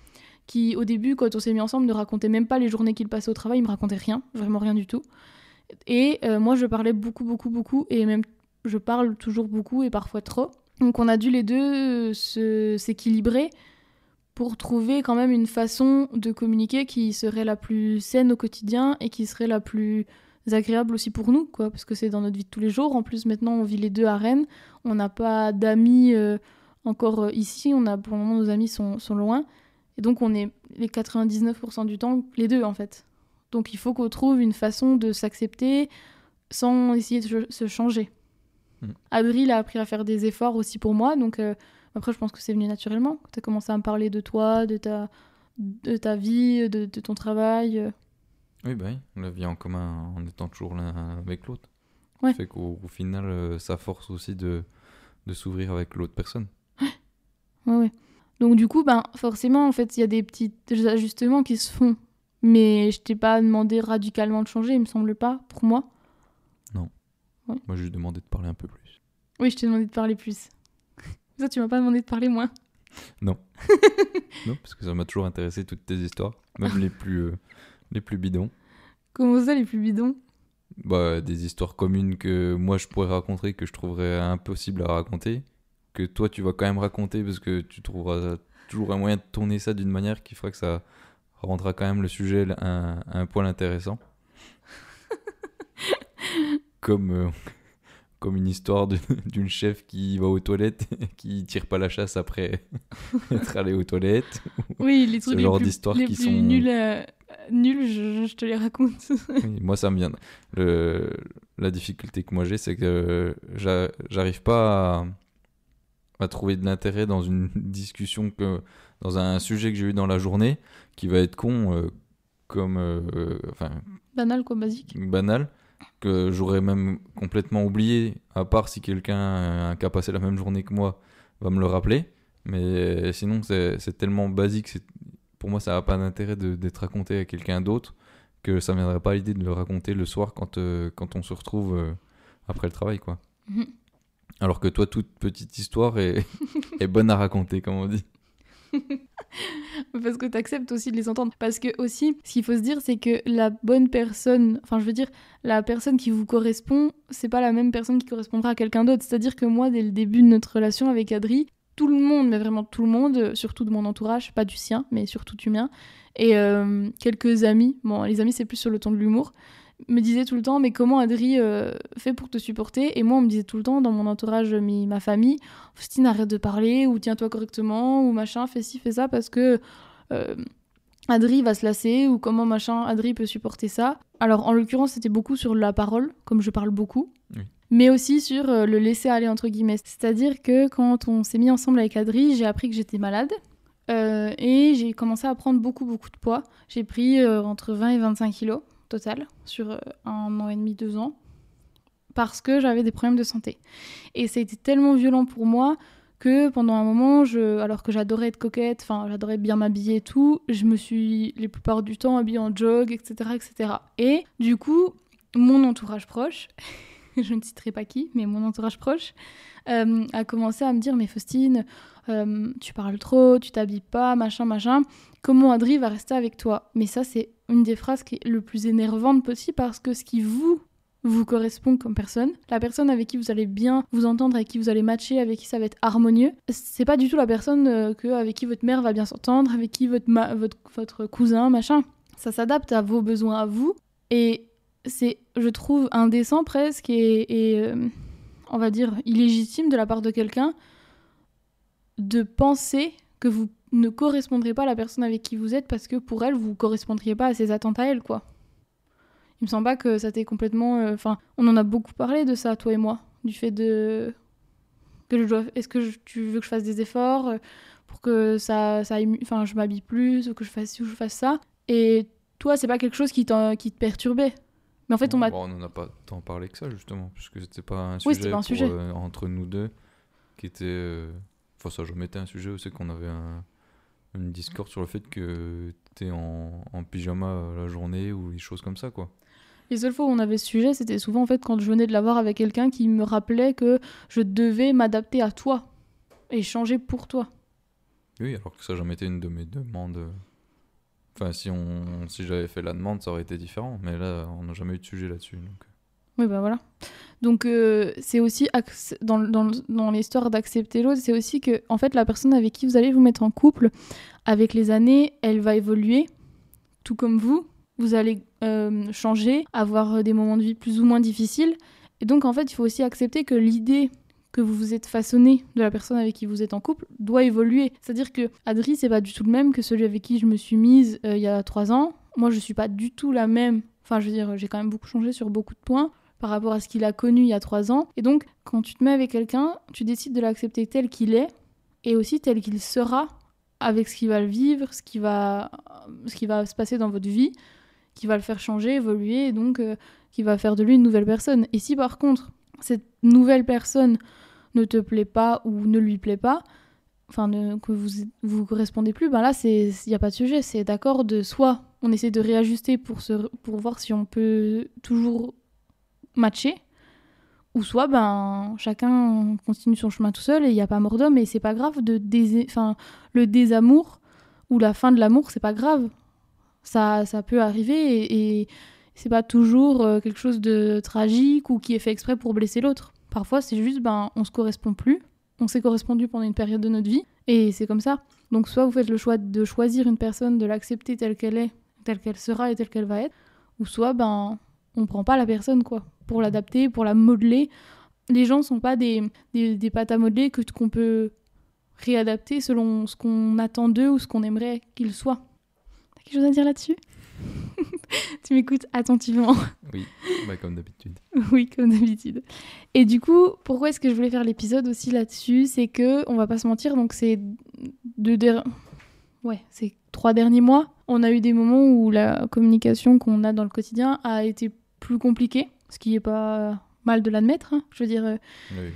S1: qui au début, quand on s'est mis ensemble, ne racontait même pas les journées qu'il passait au travail, il me racontait rien, vraiment rien du tout. Et euh, moi, je parlais beaucoup, beaucoup, beaucoup, et même je parle toujours beaucoup et parfois trop. Donc on a dû les deux se- s'équilibrer pour trouver quand même une façon de communiquer qui serait la plus saine au quotidien et qui serait la plus agréable aussi pour nous, quoi, parce que c'est dans notre vie de tous les jours. En plus, maintenant, on vit les deux à Rennes. On n'a pas d'amis euh, encore euh, ici. On a, pour le moment, nos amis sont, sont loin. Et donc, on est les 99% du temps les deux, en fait. Donc, il faut qu'on trouve une façon de s'accepter sans essayer de se changer.
S2: Mm.
S1: Adril a appris à faire des efforts aussi pour moi. Donc, euh, après, je pense que c'est venu naturellement. Tu as commencé à me parler de toi, de ta, de ta vie, de, de ton travail. euh.
S2: Oui, bah oui, on la vie en commun en étant toujours l'un avec l'autre.
S1: Ouais.
S2: fait qu'au au final, euh, ça force aussi de, de s'ouvrir avec l'autre personne.
S1: Ouais, ouais. Donc du coup, ben, forcément, en fait, il y a des petits ajustements qui se font. Mais je t'ai pas demandé radicalement de changer, il me semble pas, pour moi.
S2: Moi, j'ai juste demandé de parler un peu plus.
S1: Oui, je t'ai demandé de parler plus. *laughs* Ça, tu m'as pas demandé de parler moins. *laughs* *laughs*
S2: Non, parce que ça m'a toujours intéressé toutes tes histoires, même les plus, euh, les plus bidons.
S1: Comment ça, les plus bidons?
S2: Bah, des histoires communes que moi je pourrais raconter, que je trouverais impossible à raconter, que toi tu vas quand même raconter parce que tu trouveras toujours un moyen de tourner ça d'une manière qui fera que ça rendra quand même le sujet un, un poil intéressant. *laughs* comme, euh, comme une histoire d'une chef qui va aux toilettes et qui tire pas la chasse après *laughs* être allé aux toilettes.
S1: Oui, les trucs
S2: Ce
S1: les
S2: genre
S1: plus, les
S2: qui
S1: plus
S2: sont-
S1: nuls, euh, nuls je, je te les raconte. *laughs*
S2: Oui, moi, ça me vient. Le, la difficulté que moi j'ai, c'est que j'a- j'arrive pas à, à trouver de l'intérêt dans une *laughs* discussion, que, dans un sujet que j'ai eu dans la journée, qui va être con, euh, comme. euh, enfin,
S1: Banal, quoi, basique.
S2: banal. que j'aurais même complètement oublié, à part si quelqu'un qui a passé la même journée que moi va me le rappeler. Mais sinon, c'est tellement basique, c'est- pour moi, ça n'a pas d'intérêt de- d'être raconté à quelqu'un d'autre que ça ne viendrait pas à l'idée de le raconter le soir quand, euh, quand on se retrouve euh, après le travail. quoi.
S1: Mhm.
S2: Alors que toi, toute petite histoire est, *laughs* bonne à raconter, comme on dit. *laughs*
S1: Parce que tu acceptes aussi de les entendre. Parce que aussi, ce qu'il faut se dire, c'est que la bonne personne, enfin je veux dire, la personne qui vous correspond, c'est pas la même personne qui correspondra à quelqu'un d'autre. C'est-à-dire que moi, dès le début de notre relation avec Adri, tout le monde, mais vraiment tout le monde, euh, surtout de mon entourage, pas du sien, mais surtout du mien, et euh, quelques amis, bon les amis c'est plus sur le ton de l'humour, me disaient tout le temps, mais comment Adri euh, fait pour te supporter? Et moi, on me disait tout le temps, dans mon entourage, ma famille, Faustine, arrête de parler, ou tiens-toi correctement, ou machin, fais ci, fais ça, parce que euh, Adri va se lasser, ou comment machin, Adri peut supporter ça. Alors, en l'occurrence, c'était beaucoup sur la parole, comme je parle beaucoup,
S2: Oui.
S1: mais aussi sur euh, le laisser aller, entre guillemets. C'est-à-dire que quand on s'est mis ensemble avec Adri, j'ai appris que j'étais malade. euh, et j'ai commencé à prendre beaucoup, beaucoup de poids. J'ai pris euh, entre 20 et 25 kilos total sur euh, un an et demi, deux ans, parce que j'avais des problèmes de santé. Et ça a été tellement violent pour moi que pendant un moment, je, alors que j'adorais être coquette, enfin j'adorais bien m'habiller tout, je me suis les plupart du temps habillée en jog, etc., etc. Et du coup, mon entourage proche, *laughs* je ne citerai pas qui, mais mon entourage proche, euh, a commencé à me dire mais Faustine, euh, tu parles trop, tu t'habilles pas, machin, machin. Comment Adri va rester avec toi? Mais ça, c'est une des phrases qui est le plus énervante possible parce que ce qui vous vous correspond comme personne, la personne avec qui vous allez bien vous entendre, avec qui vous allez matcher, avec qui ça va être harmonieux, c'est pas du tout la personne euh, que, avec qui votre mère va bien s'entendre, avec qui votre, votre, cousin, machin. Ça s'adapte à vos besoins à vous et c'est, je trouve, indécent presque et, et, euh, on va dire illégitime de la part de quelqu'un de penser que vous ne correspondrez pas à la personne avec qui vous êtes parce que pour elle, vous correspondriez pas à ses attentes à elle, quoi. Il me semble pas que ça t'ait complètement. euh, Enfin, on en a beaucoup parlé de ça, toi et moi, du fait de que je dois. Est-ce que je- tu veux que je fasse des efforts euh, pour que ça, ça, enfin, je m'habille plus ou que je fasse ou je fasse ça. Et toi, c'est pas quelque chose qui, qui te perturbait. Mais en fait, on m'a.
S2: Bon, on n'en a pas tant parlé que ça, justement, puisque c'était pas un sujet,
S1: pas un
S2: pour,
S1: sujet.
S2: euh, entre nous deux qui était. euh, Enfin, ça, je mettais un sujet aussi qu'on avait un, une discorde sur le fait que t'es en, en pyjama euh, la journée ou des choses comme ça, quoi.
S1: Les seules fois où on avait ce sujet, c'était souvent en fait quand je venais de l'avoir avec quelqu'un qui me rappelait que je devais m'adapter à toi et changer pour toi.
S2: Oui, alors que ça, jamais été une de mes demandes. euh. Enfin, si, on, si j'avais fait la demande, ça aurait été différent. Mais là, on n'a jamais eu de sujet là-dessus. donc.
S1: Oui, bah voilà. Donc, euh, c'est aussi, dans, dans, dans l'histoire d'accepter l'autre, c'est aussi que, en fait, la personne avec qui vous allez vous mettre en couple, avec les années, elle va évoluer, tout comme vous. Vous allez euh, changer, avoir des moments de vie plus ou moins difficiles. Et donc, en fait, il faut aussi accepter que l'idée que vous vous êtes façonné de la personne avec qui vous êtes en couple doit évoluer. C'est-à-dire que Adri, c'est pas du tout le même que celui avec qui je me suis mise euh, il y a trois ans. Moi, je suis pas du tout la même. Enfin, je veux dire, j'ai quand même beaucoup changé sur beaucoup de points par rapport à ce qu'il a connu il y a trois ans. Et donc, quand tu te mets avec quelqu'un, tu décides de l'accepter tel qu'il est et aussi tel qu'il sera avec ce qu'il va vivre, ce qui va, ce qui va se passer dans votre vie, qui va le faire changer, évoluer, et donc euh, qui va faire de lui une nouvelle personne. Et si par contre, cette nouvelle personne ne te plaît pas ou ne lui plaît pas, enfin que vous vous correspondez plus, ben là c'est il y a pas de sujet, c'est d'accord de soit on essaie de réajuster pour se pour voir si on peut toujours matcher. Ou soit ben chacun continue son chemin tout seul et il n'y a pas mort d'homme et c'est pas grave de dés- le désamour ou la fin de l'amour c'est pas grave. Ça ça peut arriver et, et c'est pas toujours euh, quelque chose de tragique ou qui est fait exprès pour blesser l'autre. Parfois c'est juste ben on se correspond plus on s'est correspondu pendant une période de notre vie et c'est comme ça. Donc soit vous faites le choix de choisir une personne de l'accepter telle qu'elle est telle qu'elle sera et telle qu'elle va être ou soit ben on prend pas la personne quoi pour l'adapter pour la modeler. Les gens sont pas des, des, des pâtes à modeler que qu'on peut réadapter selon ce qu'on attend d'eux ou ce qu'on aimerait qu'ils soient. T'as quelque chose à dire là-dessus? *laughs* Tu m'écoutes attentivement.
S2: Oui, bah, comme d'habitude. *laughs*
S1: oui, comme d'habitude. Et du coup, pourquoi est-ce que je voulais faire l'épisode aussi là-dessus? C'est que, on va pas se mentir, donc c'est deux der- ouais, c'est trois derniers mois, on a eu des moments où la communication qu'on a dans le quotidien a été plus compliquée. ce qui est pas mal de l'admettre. hein. Je veux dire, euh,
S2: oui.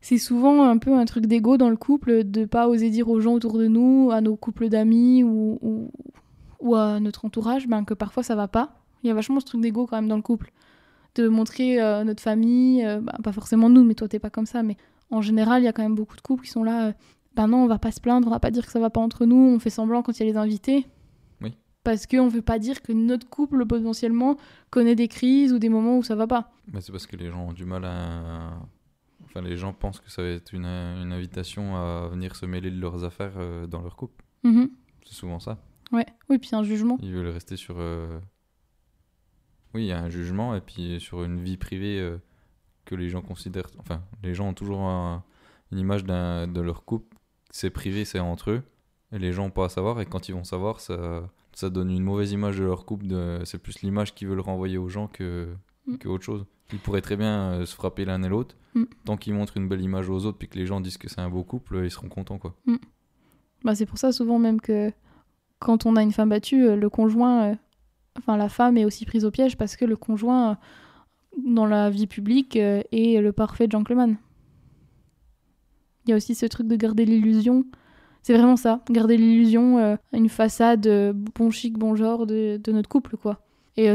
S1: c'est souvent un peu un truc d'ego dans le couple de pas oser dire aux gens autour de nous, à nos couples d'amis ou, ou, ou à notre entourage, ben, que parfois ça va pas. Il y a vachement ce truc d'ego quand même dans le couple. De montrer euh, notre famille, euh, ben, pas forcément nous, mais toi t'es pas comme ça, mais en général, il y a quand même beaucoup de couples qui sont là. euh, ben non, on va pas se plaindre, on va pas dire que ça va pas entre nous, on fait semblant quand il y a les invités. Parce qu'on veut pas dire que notre couple potentiellement connaît des crises ou des moments où ça va pas.
S2: Mais c'est parce que les gens ont du mal à. Enfin, les gens pensent que ça va être une, une invitation à venir se mêler de leurs affaires euh, dans leur couple.
S1: Mhm.
S2: C'est souvent ça.
S1: Ouais, oui, puis un jugement.
S2: Ils veulent rester sur. euh, Oui, il y a un jugement et puis sur une vie privée euh, que les gens considèrent. Enfin, les gens ont toujours un- une image de leur couple. C'est privé, c'est entre eux. Et les gens n'ont pas à savoir. Et quand ils vont savoir, ça, ça donne une mauvaise image de leur couple. De... C'est plus l'image qu'ils veulent renvoyer aux gens que,
S1: Mm.
S2: que autre chose. Ils pourraient très bien euh, se frapper l'un et l'autre.
S1: Mm.
S2: Tant qu'ils montrent une belle image aux autres puis que les gens disent que c'est un beau couple, ils seront contents. quoi.
S1: Bah, c'est pour ça souvent même que quand on a une femme battue, euh, le conjoint, euh, enfin la femme est aussi prise au piège parce que le conjoint, euh, dans la vie publique, euh, est le parfait gentleman. Il y a aussi ce truc de garder l'illusion. C'est vraiment ça, garder l'illusion, euh, une façade euh, bon chic, bon genre de, notre couple, quoi. Et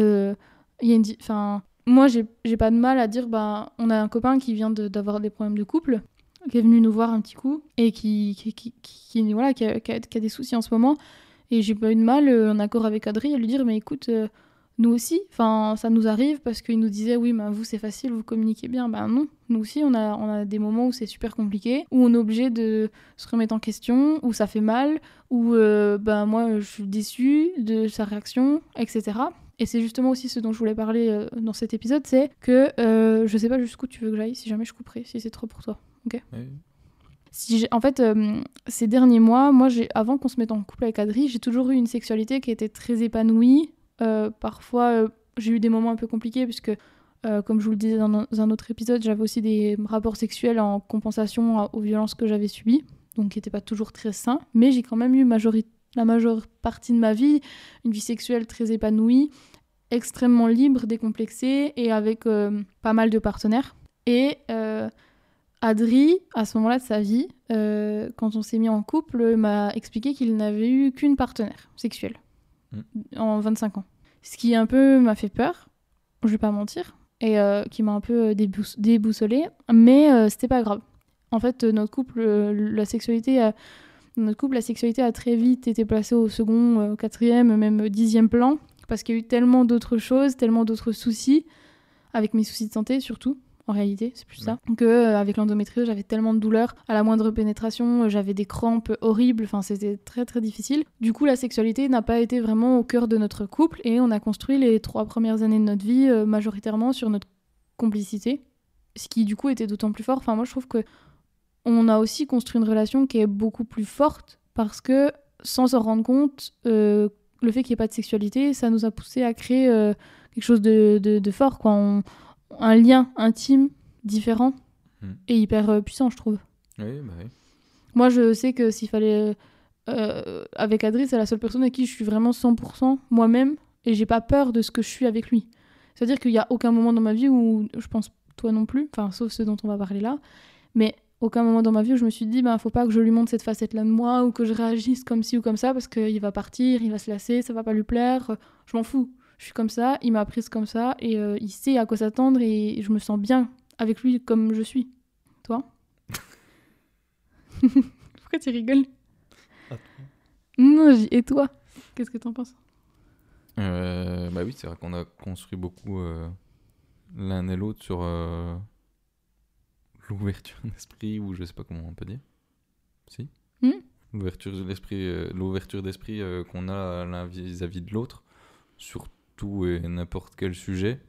S1: il y a Enfin, moi, j'ai pas de mal à dire, bah, on a un copain qui vient d'avoir des problèmes de couple, qui est venu nous voir un petit coup et qui, qui, qui, qui- voilà, qui a, qui a- des soucis en ce moment. Et j'ai pas eu de mal, euh, en accord avec Adri, à lui dire Mais écoute, nous aussi, enfin, ça nous arrive parce qu'il nous disait Oui, ben, vous c'est facile, vous communiquez bien. Ben non, nous aussi, on a, on a des moments où c'est super compliqué, où on est obligé de se remettre en question, où ça fait mal, où euh, ben, moi je suis déçue de sa réaction, etc. Et c'est justement aussi ce dont je voulais parler euh, dans cet épisode c'est que euh, je sais pas jusqu'où tu veux que j'aille, si jamais je couperai, si c'est trop pour toi.
S2: Oui.
S1: Si en fait, euh, ces derniers mois, moi, avant qu'on se mette en couple avec Adri, j'ai toujours eu une sexualité qui était très épanouie. Euh, parfois, euh, j'ai eu des moments un peu compliqués, puisque, euh, comme je vous le disais dans un- autre épisode, j'avais aussi des rapports sexuels en compensation aux violences que j'avais subies, donc qui n'étaient pas toujours très sains. Mais j'ai quand même eu la majeure partie de ma vie une vie sexuelle très épanouie, extrêmement libre, décomplexée, et avec pas mal de partenaires. Et euh, Adri, à ce moment-là de sa vie, quand on s'est mis en couple, m'a expliqué qu'il n'avait eu qu'une partenaire sexuelle en 25 ans. Ce qui un peu m'a fait peur, je vais pas mentir, et euh, qui m'a un peu débous- déboussolée, mais euh, c'était pas grave. En fait, euh, notre couple, euh, la sexualité, a, notre couple, la sexualité a très vite été placée au second, euh, quatrième, même dixième plan, parce qu'il y a eu tellement d'autres choses, tellement d'autres soucis, avec mes soucis de santé surtout en réalité, c'est plus ça. Que euh, avec l'endométriose, j'avais tellement de douleurs. À la moindre pénétration, euh, j'avais des crampes horribles. Enfin, c'était très très difficile. Du coup, la sexualité n'a pas été vraiment au cœur de notre couple et on a construit les trois premières années de notre vie euh, majoritairement sur notre complicité. Ce qui, du coup, était d'autant plus fort. Enfin, moi, je trouve que on a aussi construit une relation qui est beaucoup plus forte parce que, sans s'en rendre compte, euh, le fait qu'il n'y ait pas de sexualité, ça nous a poussé à créer quelque chose de, de- de fort, quoi. On- un lien intime différent
S2: Mm.
S1: et hyper euh, puissant, je trouve.
S2: Oui, bah oui.
S1: Moi, je sais que s'il fallait. euh, avec Adri, c'est la seule personne à qui je suis vraiment 100% moi-même et j'ai pas peur de ce que je suis avec lui. C'est-à-dire qu'il y a aucun moment dans ma vie où, je pense toi non plus, enfin, sauf ceux dont on va parler là, mais aucun moment dans ma vie où je me suis dit, ben, faut pas que je lui montre cette facette-là de moi ou que je réagisse comme ci ou comme ça parce qu'il va partir, il va se lasser, ça va pas lui plaire. Je m'en fous. Je suis comme ça, il m'a prise comme ça et euh, il sait à quoi s'attendre et je me sens bien avec lui comme je suis. Toi *laughs* Pourquoi tu rigoles Non, je dis, et toi Qu'est-ce que t'en penses
S2: Euh, bah oui, c'est vrai qu'on a construit beaucoup euh, l'un et l'autre sur euh, l'ouverture *laughs* d'esprit, ou je sais pas comment on peut dire. Si
S1: Hmm
S2: L'ouverture d'esprit, euh, l'ouverture d'esprit euh, qu'on a l'un vis-à-vis de l'autre, sur tout et n'importe quel sujet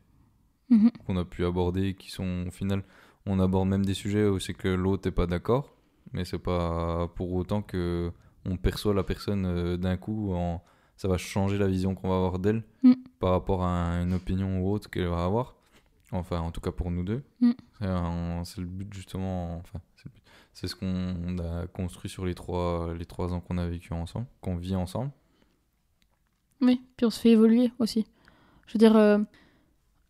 S1: Mhm.
S2: qu'on a pu aborder, qui sont au final, on aborde même des sujets où c'est que l'autre n'est pas d'accord, mais c'est pas pour autant que on perçoit la personne euh, d'un coup en ça va changer la vision qu'on va avoir d'elle
S1: Mm.
S2: par rapport à une opinion ou autre qu'elle va avoir. Enfin, en tout cas pour nous deux.
S1: Mm.
S2: C'est le but justement. Enfin. C'est ce qu'on a construit sur les trois, les trois ans qu'on a vécu ensemble, qu'on vit ensemble.
S1: Oui, puis on se fait évoluer aussi. Je veux dire, euh,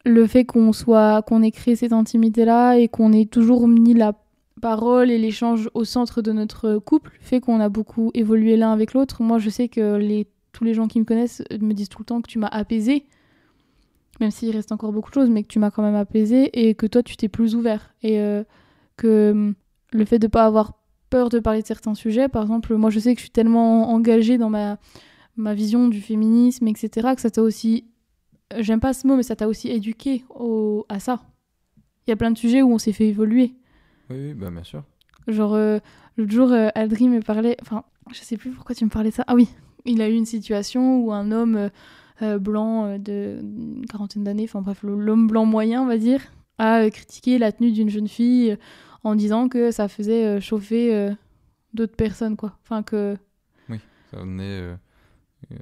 S1: le fait qu'on soit qu'on ait créé cette intimité là et qu'on ait toujours mis la parole et l'échange au centre de notre couple fait qu'on a beaucoup évolué l'un avec l'autre. Moi, je sais que tous les gens qui me connaissent me disent tout le temps que tu m'as apaisé, même s'il reste encore beaucoup de choses, mais que tu m'as quand même apaisé et que toi, tu t'es plus ouvert. Et euh, que hum, le fait de ne pas avoir peur de parler de certains sujets, par exemple, moi, je sais que je suis tellement engagée dans ma, ma vision du féminisme, etc., que ça t'a aussi. J'aime pas ce mot, mais ça t'a aussi éduqué au, à ça. Il y a plein de sujets où on s'est fait évoluer.
S2: Oui, oui, bah bien sûr.
S1: Genre, euh, l'autre jour, euh, Adri me parlait. Enfin, je sais plus pourquoi tu me parlais de ça. Ah oui, il a eu une situation où un homme euh, euh, blanc euh, de une quarantaine d'années, enfin bref, l'homme blanc moyen, on va dire, a euh, critiqué la tenue d'une jeune fille euh, en disant que ça faisait euh, chauffer euh, d'autres personnes, quoi. Enfin, que.
S2: Ça venait, euh, euh,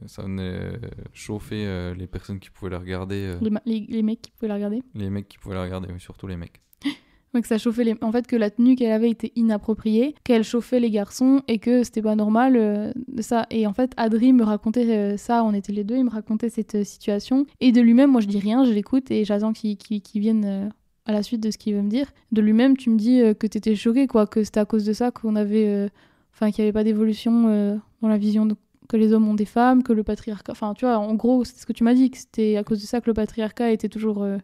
S2: ça venait euh, chauffer euh, les personnes qui pouvaient la regarder, euh,
S1: Les, ma- les- les mecs qui pouvaient la regarder?
S2: les mecs qui pouvaient la regarder, oui, surtout les mecs. *laughs*
S1: Que ça chauffait les... En fait, que la tenue qu'elle avait était inappropriée, qu'elle chauffait les garçons et que c'était pas normal euh, ça. Et en fait, Adri me racontait euh, ça, on était les deux, il me racontait cette euh, situation. Et de lui-même, moi je dis rien, je l'écoute et j'attends qu'il qu'il vienne euh, à la suite de ce qu'il veut me dire. De lui-même, tu me dis euh, que t'étais choqué, quoi, que c'était à cause de ça qu'on avait. euh, Enfin, qu'il n'y avait pas d'évolution euh, dans la vision de- que les hommes ont des femmes, que le patriarcat. Enfin, tu vois, en gros, c'est ce que tu m'as dit, que c'était à cause de ça que le patriarcat était toujours. euh,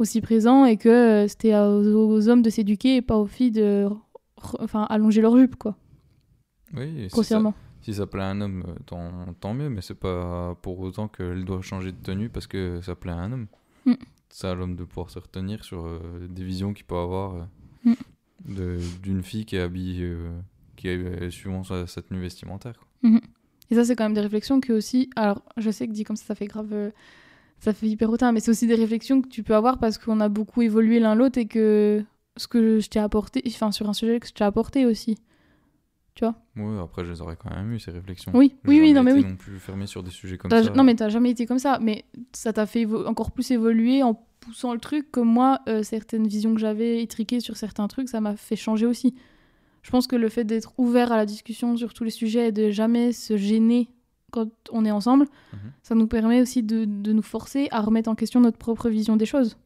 S1: aussi présent et que euh, c'était aux, aux hommes de s'éduquer et pas aux filles de enfin allonger leur jupe quoi
S2: Oui, et si ça,
S1: grossièrement
S2: si ça plaît à un homme, euh, tant, tant mieux, mais c'est pas pour autant qu'elle doit changer de tenue parce que ça plaît à un homme.
S1: Mm.
S2: C'est à l'homme de pouvoir se retenir sur euh, des visions qu'il peut avoir
S1: Mm.
S2: d'une fille qui est habillée qui est suivant sa, sa tenue vestimentaire. quoi.
S1: Et ça c'est quand même des réflexions que aussi alors je sais que dit comme ça ça fait grave euh, ça fait hyper hautain mais c'est aussi des réflexions que tu peux avoir parce qu'on a beaucoup évolué l'un l'autre et que ce que je t'ai apporté enfin sur un sujet que je t'ai apporté aussi
S2: Ouais, après, je les aurais quand même eu, ces réflexions.
S1: oui oui oui non mais oui
S2: non plus fermé sur des sujets comme
S1: T'as-
S2: ça.
S1: non mais t'as jamais été comme ça mais ça t'a fait évo- encore plus évoluer en poussant le truc comme moi euh, certaines visions que j'avais étriquées sur certains trucs ça m'a fait changer aussi je pense que le fait d'être ouvert à la discussion sur tous les sujets et de jamais se gêner quand on est ensemble
S2: Mhm.
S1: ça nous permet aussi de, de nous forcer à remettre en question notre propre vision des choses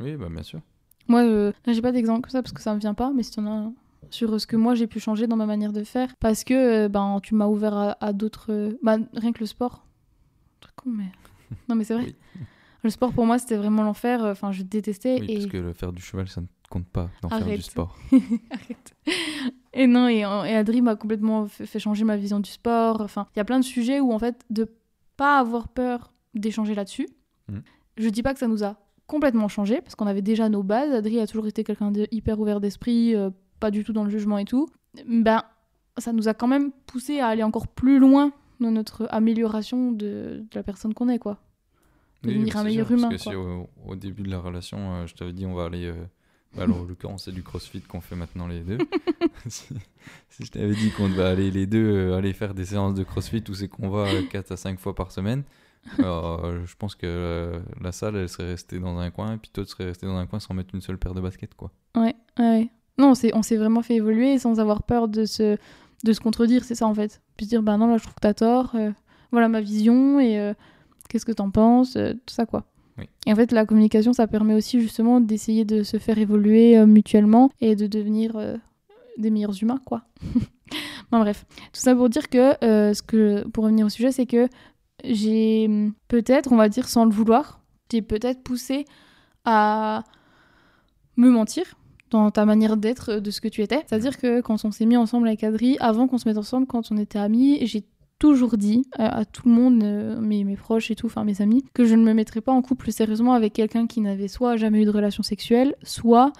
S2: Oui, bah bien sûr.
S1: moi euh, j'ai pas d'exemple comme ça parce que ça me vient pas mais si t'en as un sur euh, ce que moi j'ai pu changer dans ma manière de faire parce que euh, ben tu m'as ouvert à, à d'autres bah, rien que le sport truc con mais *laughs* non mais c'est vrai
S2: Oui.
S1: le sport pour moi c'était vraiment l'enfer enfin je détestais
S2: Oui,
S1: et
S2: parce que le faire du cheval, ça ne compte pas dans faire du sport. *laughs*
S1: Arrête. et non et, et Adri m'a complètement fait, fait changer ma vision du sport enfin il y a plein de sujets où en fait de pas avoir peur d'échanger là-dessus
S2: Mhm.
S1: je dis pas que ça nous a complètement changé parce qu'on avait déjà nos bases Adri a toujours été quelqu'un de hyper ouvert d'esprit euh, pas du tout dans le jugement et tout ben ça nous a quand même poussé à aller encore plus loin dans notre amélioration de, de la personne qu'on est quoi devenir un meilleur
S2: sûr,
S1: humain,
S2: Parce que
S1: quoi.
S2: si au, au début de la relation, euh, je t'avais dit on va aller. euh, alors, en l'occurrence, c'est du crossfit qu'on fait maintenant les deux. *laughs* si, je t'avais dit qu'on devait aller les deux euh, aller faire des séances de crossfit où c'est qu'on va 4 à 5 fois par semaine, euh, je pense que euh, la salle elle serait restée dans un coin et puis toi tu serais resté dans un coin sans mettre une seule paire de baskets. quoi.
S1: Ouais, ouais. Non, on s'est, vraiment fait évoluer sans avoir peur de se, de se contredire, c'est ça en fait. Puis dire, bah non, là je trouve que t'as tort, voilà ma vision et qu'est-ce que t'en penses, tout ça quoi. Et en fait, la communication, ça permet aussi justement d'essayer de se faire évoluer euh, mutuellement et de devenir euh, des meilleurs humains quoi. *laughs* bon, bref, tout ça pour dire que, euh, que, pour revenir au sujet, c'est que j'ai peut-être, on va dire sans le vouloir, j'ai peut-être poussé à me mentir dans ta manière d'être de ce que tu étais. C'est-à-dire que quand on s'est mis ensemble avec Adri, avant qu'on se mette ensemble, quand on était amis, j'ai toujours dit à tout le monde, euh, mes, proches et tout, enfin mes amis, que je ne me mettrais pas en couple sérieusement avec quelqu'un qui n'avait soit jamais eu de relation sexuelle, soit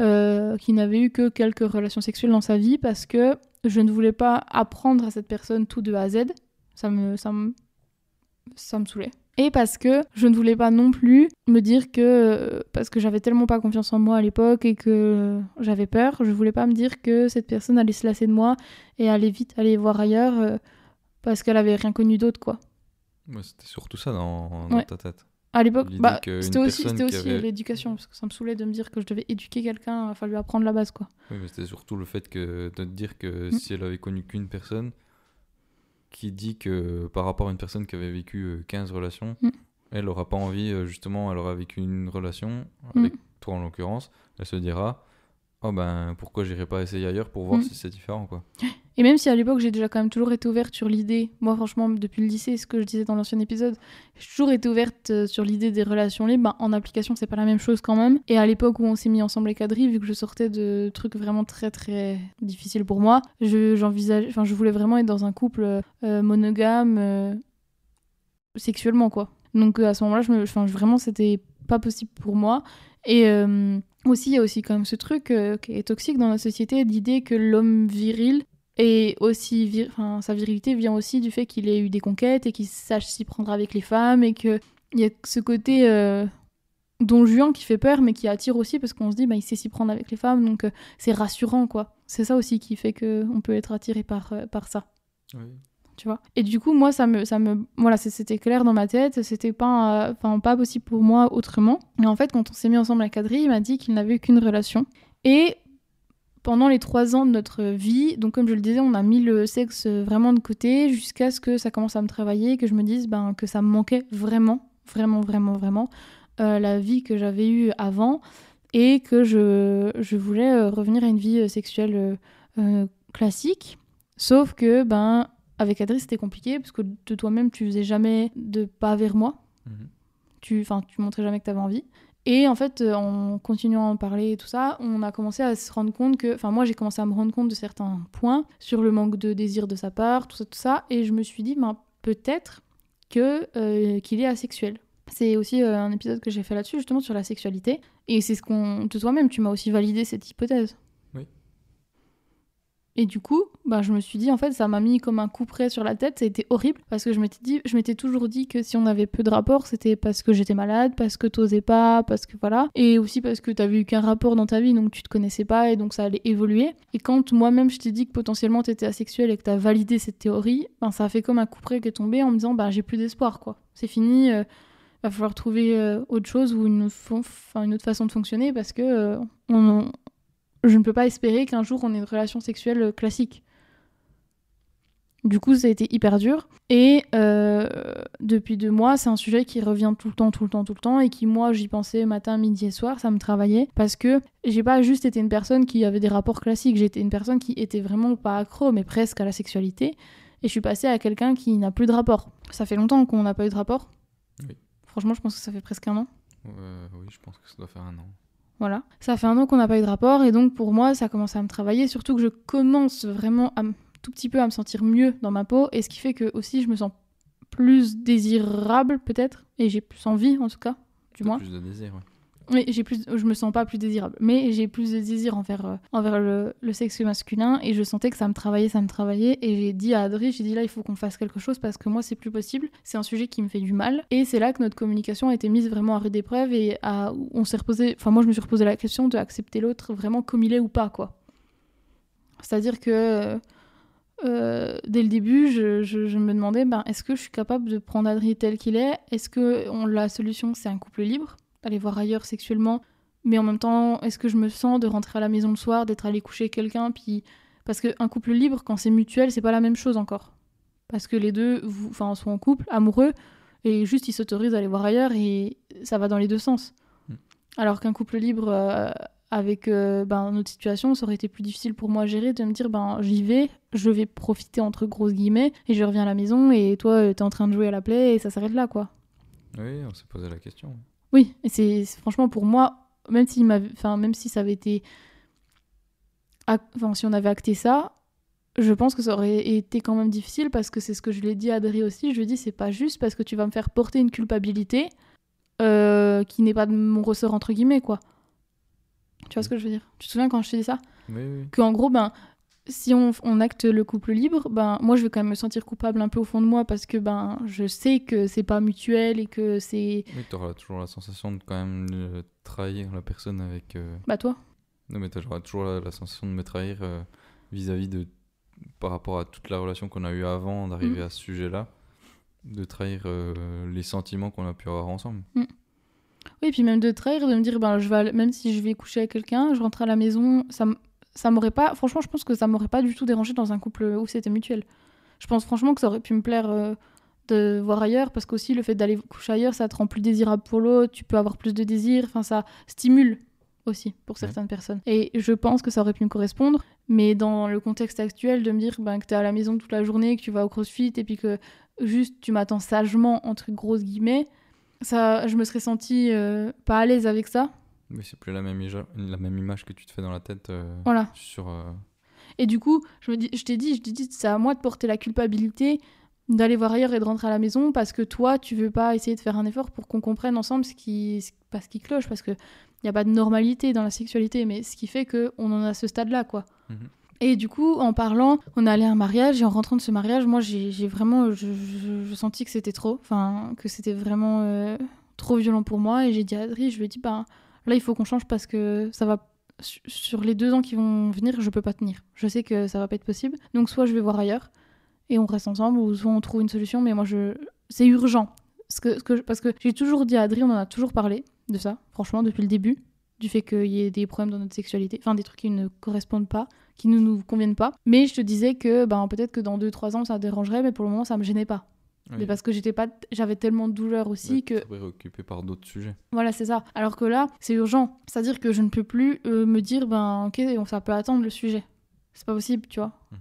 S1: euh, qui n'avait eu que quelques relations sexuelles dans sa vie parce que je ne voulais pas apprendre à cette personne tout de A à Z. Ça me, ça me, ça me saoulait. Et parce que je ne voulais pas non plus me dire que, euh, parce que j'avais tellement pas confiance en moi à l'époque et que j'avais peur, je voulais pas me dire que cette personne allait se lasser de moi et allait vite aller voir ailleurs parce qu'elle avait rien connu d'autre, quoi.
S2: Ouais, C'était surtout ça dans, dans
S1: Ouais.
S2: ta tête.
S1: À l'époque, bah, c'était aussi, aussi
S2: avait-
S1: l'éducation, parce que ça me saoulait de me dire que je devais éduquer quelqu'un, il fallu apprendre la base, quoi.
S2: Oui, mais c'était surtout le fait que, de te dire que
S1: Mm.
S2: si elle avait connu qu'une personne, qui dit que par rapport à une personne qui avait vécu euh, 15 relations,
S1: Mm.
S2: elle aura pas envie, euh, justement, elle aura vécu une relation,
S1: Mm.
S2: avec toi en l'occurrence, elle se dira Oh ben, pourquoi j'irai pas essayer ailleurs pour voir
S1: Mm.
S2: si c'est différent, quoi.
S1: Et même si à l'époque j'ai déjà quand même toujours été ouverte sur l'idée, moi franchement depuis le lycée, ce que je disais dans l'ancien épisode, j'ai toujours été ouverte euh, sur l'idée des relations libres, bah, en application c'est pas la même chose quand même. Et à l'époque où on s'est mis ensemble avec Adri, vu que je sortais de trucs vraiment très très difficiles pour moi, je, j'envisage, enfin je voulais vraiment être dans un couple euh, monogame euh, sexuellement quoi. Donc à ce moment-là, je me, enfin vraiment c'était pas possible pour moi. Et euh, aussi, il y a aussi quand même ce truc euh, qui est toxique dans la société, l'idée que l'homme viril et aussi, vir- enfin, sa virilité vient aussi du fait qu'il ait eu des conquêtes et qu'il sache s'y prendre avec les femmes et qu'il y a ce côté euh, don Juan qui fait peur mais qui attire aussi parce qu'on se dit bah, il sait s'y prendre avec les femmes donc euh, c'est rassurant quoi. C'est ça aussi qui fait que on peut être attiré par, euh, par ça tu vois. Et du coup, moi, ça me, ça me, voilà, c'était clair dans ma tête, c'était pas, euh, enfin, pas possible pour moi autrement. Et en fait, quand on s'est mis ensemble à Cadry, il m'a dit qu'il n'avait qu'une relation. Et pendant les trois ans de notre vie, donc comme je le disais, on a mis le sexe vraiment de côté jusqu'à ce que ça commence à me travailler, que je me dise ben, que ça me manquait vraiment, vraiment, vraiment, vraiment euh, la vie que j'avais eue avant et que je, je voulais euh, revenir à une vie sexuelle classique. Sauf que, ben, avec Adri, c'était compliqué parce que de toi-même, tu faisais jamais de pas vers moi.
S2: Mhm.
S1: Tu, tu montrais jamais que tu avais envie. Et en fait, euh, en continuant à en parler et tout ça, on a commencé à se rendre compte que, enfin, moi, j'ai commencé à me rendre compte de certains points sur le manque de désir de sa part, tout ça, tout ça, et je me suis dit, ben, peut-être que euh, qu'il est asexuel. C'est aussi euh, un épisode que j'ai fait là-dessus, justement, sur la sexualité. Et c'est ce qu'on. De toi-même, tu m'as aussi validé cette hypothèse. Et du coup, bah, je me suis dit, en fait, ça m'a mis comme un coup près sur la tête. Ça a été horrible parce que je m'étais dit, je m'étais toujours dit que si on avait peu de rapports, c'était parce que j'étais malade, parce que t'osais pas, parce que voilà. Et aussi parce que t'avais eu qu'un rapport dans ta vie, donc tu te connaissais pas et donc ça allait évoluer. Et quand moi-même je t'ai dit que potentiellement t'étais asexuel et que t'as validé cette théorie, ben, ça a fait comme un coup près qui est tombé en me disant, bah, j'ai plus d'espoir, quoi. C'est fini. euh, va falloir trouver euh, autre chose ou une autre façon de fonctionner parce que euh, on, je ne peux pas espérer qu'un jour on ait une relation sexuelle euh, classique. Du coup, ça a été hyper dur. Et euh, depuis deux mois, c'est un sujet qui revient tout le temps, tout le temps, tout le temps, et qui, moi, j'y pensais matin, midi et soir, ça me travaillait, parce que j'ai pas juste été une personne qui avait des rapports classiques, j'étais une personne qui était vraiment pas accro, mais presque à la sexualité, et je suis passée à quelqu'un qui n'a plus de rapport. Ça fait longtemps qu'on n'a pas eu de rapport.
S2: Oui.
S1: Franchement, je pense que ça fait presque un an.
S2: Euh, oui, je pense que ça doit faire un an.
S1: Voilà. Ça fait un an qu'on n'a pas eu de rapport et donc pour moi, ça commence à me travailler. Surtout que je commence vraiment à tout petit peu à me sentir mieux dans ma peau et ce qui fait que aussi je me sens plus désirable peut-être et j'ai plus envie en tout cas, du moins.
S2: plus de désir, ouais.
S1: Oui, j'ai plus, je me sens pas plus désirable, mais j'ai plus de désir envers, euh, envers le, le sexe masculin et je sentais que ça me travaillait, ça me travaillait. Et j'ai dit à Adri, j'ai dit là il faut qu'on fasse quelque chose parce que moi c'est plus possible, c'est un sujet qui me fait du mal. Et c'est là que notre communication a été mise vraiment à rude épreuve et on s'est reposé, enfin moi je me suis reposé la question de accepter l'autre vraiment comme il est ou pas quoi. C'est-à-dire que euh, dès le début, je, je- je me demandais, ben, est-ce que je suis capable de prendre Adri tel qu'il est? Est-ce que on- la solution c'est un couple libre? Aller voir ailleurs sexuellement mais en même temps est-ce que je me sens de rentrer à la maison le soir d'être allé coucher quelqu'un puis parce qu'un couple libre quand c'est mutuel c'est pas la même chose encore parce que les deux vous... enfin sont en couple amoureux et juste ils s'autorisent à aller voir ailleurs et ça va dans les deux sens
S2: Mm.
S1: alors qu'un couple libre euh, avec euh, ben, notre situation ça aurait été plus difficile pour moi à gérer de me dire ben j'y vais je vais profiter entre grosses guillemets et je reviens à la maison et toi euh, t'es en train de jouer à la play et ça s'arrête là quoi
S2: Oui, on s'est posé la question.
S1: Oui, c'est franchement pour moi, même si, enfin, même si ça avait été. Enfin, si on avait acté ça, je pense que ça aurait été quand même difficile parce que c'est ce que je l'ai dit à Adri aussi. Je lui ai dit, c'est pas juste parce que tu vas me faire porter une culpabilité euh, qui n'est pas de mon ressort, entre guillemets, quoi. Tu vois ce que je veux dire? Tu te souviens quand je t'ai dit ça?
S2: Oui, oui.
S1: Qu'en gros, ben. Si on, on acte le couple libre, ben moi je vais quand même me sentir coupable un peu au fond de moi parce que ben je sais que c'est pas mutuel et que c'est
S2: Oui, t'auras toujours la sensation de quand même trahir la personne avec. euh,
S1: bah toi
S2: Non, mais t'auras toujours la, la sensation de me trahir euh, vis-à-vis de. par rapport à toute la relation qu'on a eue avant d'arriver
S1: Mhm.
S2: à ce sujet-là. De trahir euh, les sentiments qu'on a pu avoir ensemble.
S1: Oui, puis même de trahir, de me dire, ben, je vais même si je vais coucher avec quelqu'un, je rentre à la maison, ça, ça m'aurait pas. Franchement, je pense que ça m'aurait pas du tout dérangé dans un couple où c'était mutuel. Je pense franchement que ça aurait pu me plaire euh, de voir ailleurs parce qu'aussi le fait d'aller coucher ailleurs ça te rend plus désirable pour l'autre tu peux avoir plus de désir enfin ça stimule aussi pour certaines personnes et je pense que ça aurait pu me correspondre mais dans le contexte actuel de me dire ben, que tu es à la maison toute la journée que tu vas au crossfit et puis que juste tu m'attends sagement entre grosses guillemets ça je me serais sentie euh, pas à l'aise avec ça
S2: Mais c'est plus la même, la même image que tu te fais dans la tête euh,
S1: voilà
S2: sur. euh,
S1: Et du coup, je, me dis, je t'ai dit, je t'ai dit, c'est à moi de porter la culpabilité d'aller voir ailleurs et de rentrer à la maison parce que toi, tu veux pas essayer de faire un effort pour qu'on comprenne ensemble ce qui, ce- pas ce qui cloche, parce que il y a pas de normalité dans la sexualité, mais ce qui fait que on en à ce stade-là, quoi.
S2: Mhm.
S1: Et du coup, en parlant, on est allé à un mariage et en rentrant de ce mariage, moi, j'ai j'ai vraiment, je, je, je sentis que c'était trop, enfin, que c'était vraiment euh, trop violent pour moi. Et j'ai dit à Adri, je lui ai dit, bah, là, il faut qu'on change parce que ça va su- sur les deux ans qui vont venir, je peux pas tenir. Je sais que ça va pas être possible. Donc soit je vais voir ailleurs et on reste ensemble, ou soit on trouve une solution. Mais moi, je, c'est urgent. Parce que, j'ai toujours dit à Adri, on en a toujours parlé de ça, franchement, depuis le début, du fait qu'il y ait des problèmes dans notre sexualité, enfin des trucs qui ne correspondent pas, qui ne nous conviennent pas. Mais je te disais que ben, peut-être que dans 2-3 ans ça dérangerait, mais pour le moment ça me gênait pas.
S2: Oui.
S1: Mais parce que j'étais pas, j'avais tellement de douleur aussi
S2: Ouais,
S1: que
S2: préoccupé par d'autres sujets.
S1: voilà, c'est ça. Alors que là, c'est urgent. C'est-à-dire que je ne peux plus euh, me dire, ben, ok, on- ça peut attendre le sujet. C'est pas possible, tu vois.
S2: Mhm.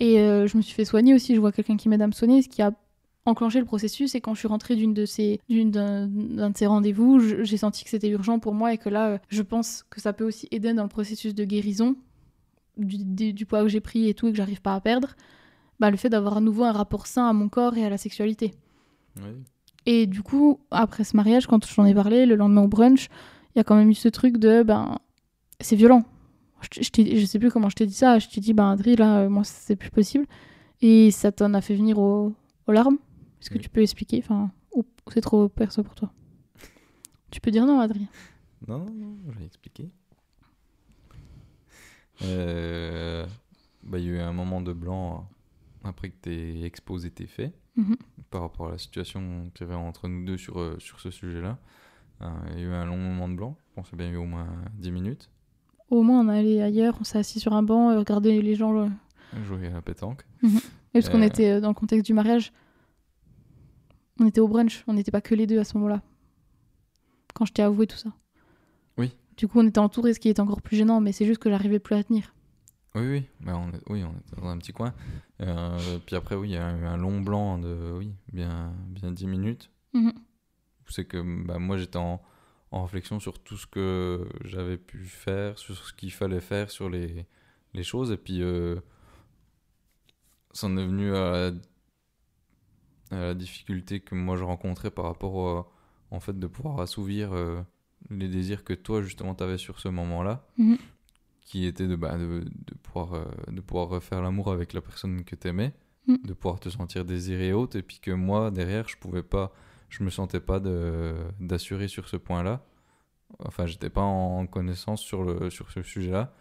S1: Et euh, je me suis fait soigner aussi. Je vois quelqu'un qui m'aide à me soigner, ce qui a enclenché le processus. Et quand je suis rentrée d'une de ces, d'une, d'un, de ces rendez-vous, j'ai senti que c'était urgent pour moi et que là, euh, je pense que ça peut aussi aider dans le processus de guérison du, du- du poids que j'ai pris et tout et que j'arrive pas à perdre. Bah, le fait d'avoir à nouveau un rapport sain à mon corps et à la sexualité.
S2: Oui.
S1: Et du coup, après ce mariage, quand j'en ai parlé, le lendemain au brunch, il y a quand même eu ce truc de, ben, c'est violent. Je, je, sais plus comment je t'ai dit ça. Je t'ai dit, ben, Adri, là, euh, moi, c'est plus possible. Et ça t'en a fait venir au- aux larmes. Est-ce que
S2: Oui.
S1: tu peux expliquer Enfin, c'est trop perso pour toi? Tu peux dire non, Adri.
S2: Non, non, non, je vais expliquer. Euh, bah, il y a eu un moment de blanc euh, après que tes exposé tes faits
S1: Mhm.
S2: par rapport à la situation qu'il y avait entre nous deux sur, euh, sur ce sujet-là. Euh, il y a eu un long moment de blanc, je pense qu'il y a eu au moins 10 minutes.
S1: Au moins, on est allé ailleurs, on s'est assis sur un banc, euh, regardé les gens. euh,
S2: Jouer à la pétanque.
S1: Et parce qu'on était dans le contexte du mariage. On était au brunch, on n'était pas que les deux à ce moment-là. Quand je t'ai avoué tout ça.
S2: Oui.
S1: Du coup, on était entourés, ce qui est encore plus gênant, mais c'est juste que j'arrivais plus à tenir.
S2: Oui, oui, bah, on, est- oui, on était dans un petit coin. Euh, puis après, oui, il y a eu un long blanc de oui, bien, bien 10 minutes.
S1: Mhm.
S2: C'est que bah, moi, j'étais en, en réflexion sur tout ce que j'avais pu faire, sur ce qu'il fallait faire, sur les, les choses. Et puis, euh, ça en est venu à la, à la difficulté que moi je rencontrais par rapport au- en fait de pouvoir assouvir euh, les désirs que toi, justement, tu avais sur ce moment-là
S1: Mhm.
S2: Qui était de, bah, de, de pouvoir, euh, de pouvoir refaire l'amour avec la personne que t'aimais,
S1: Mm.
S2: de pouvoir te sentir désiré et autre, et puis que moi, derrière, je pouvais pas, je me sentais pas d'assurer sur ce point-là. Enfin, j'étais pas en connaissance sur, le, sur ce sujet-là.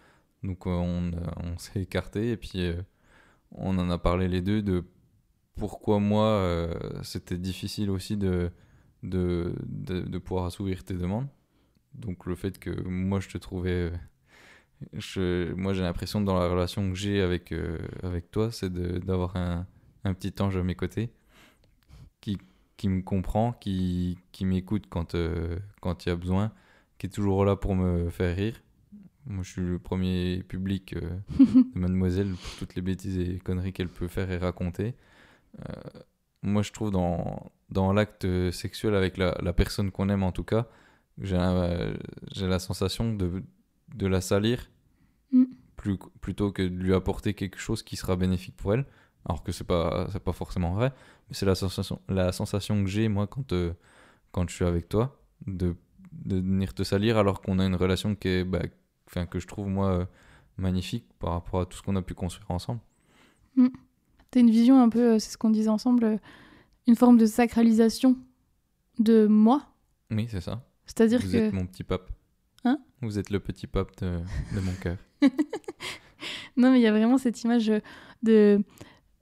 S2: Donc, euh, on, euh, on s'est écarté, et puis euh, on en a parlé les deux de pourquoi moi, c'était difficile aussi de, de, de, de pouvoir assouvir tes demandes. Donc, le fait que moi, je te trouvais. Je, moi, j'ai l'impression dans la relation que j'ai avec, euh, avec toi, c'est d'avoir un, un petit ange à mes côtés qui, qui me comprend, qui, qui m'écoute quand euh, quand il y a besoin, qui est toujours là pour me faire rire. Moi, je suis le premier public euh, *laughs* de mademoiselle pour toutes les bêtises et conneries qu'elle peut faire et raconter. Moi, je trouve dans, dans l'acte sexuel avec la, la personne qu'on aime, en tout cas, j'ai la, j'ai la sensation de, de la salir
S1: Mm.
S2: plus, plutôt que de lui apporter quelque chose qui sera bénéfique pour elle. Alors que c'est pas, pas forcément vrai, mais c'est la sensation, la sensation que j'ai, moi, quand, euh, quand je suis avec toi, de, de venir te salir alors qu'on a une relation qui est, bah, que je trouve, moi, euh, magnifique par rapport à tout ce qu'on a pu construire ensemble.
S1: T'as une vision un peu, euh, c'est ce qu'on disait ensemble, une forme de sacralisation de moi.
S2: Oui, c'est ça.
S1: C'est-à-dire
S2: Vous
S1: que.
S2: êtes mon petit pape. Vous êtes le petit pape de, de mon cœur. *laughs*
S1: Non, mais il y a vraiment cette image de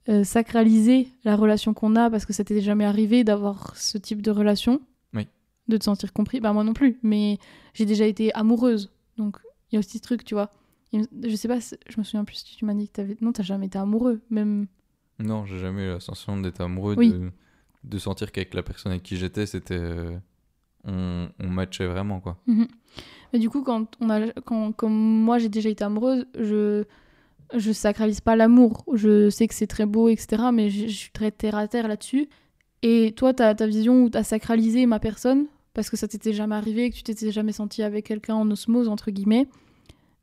S1: euh, sacraliser la relation qu'on a parce que ça t'est jamais arrivé d'avoir ce type de relation.
S2: Oui.
S1: De te sentir compris. Bah, moi non plus, mais j'ai déjà été amoureuse. Donc, il y a aussi ce truc, tu vois. Je sais pas, je me souviens plus si tu m'as dit que t'avais. Non, t'as jamais été amoureux. Même.
S2: Non, j'ai jamais eu la sensation d'être amoureux
S1: Oui.
S2: de, de sentir qu'avec la personne avec qui j'étais, c'était. euh, on, on matchait vraiment, quoi.
S1: Mhm. Mais du coup, quand on a, quand, moi j'ai déjà été amoureuse, je, je sacralise pas l'amour. Je sais que c'est très beau, etc. Mais je, suis très terre à terre là-dessus. Et toi, tu as ta vision où tu as sacralisé ma personne parce que ça t'était jamais arrivé, que tu t'étais jamais senti avec quelqu'un en osmose, entre guillemets.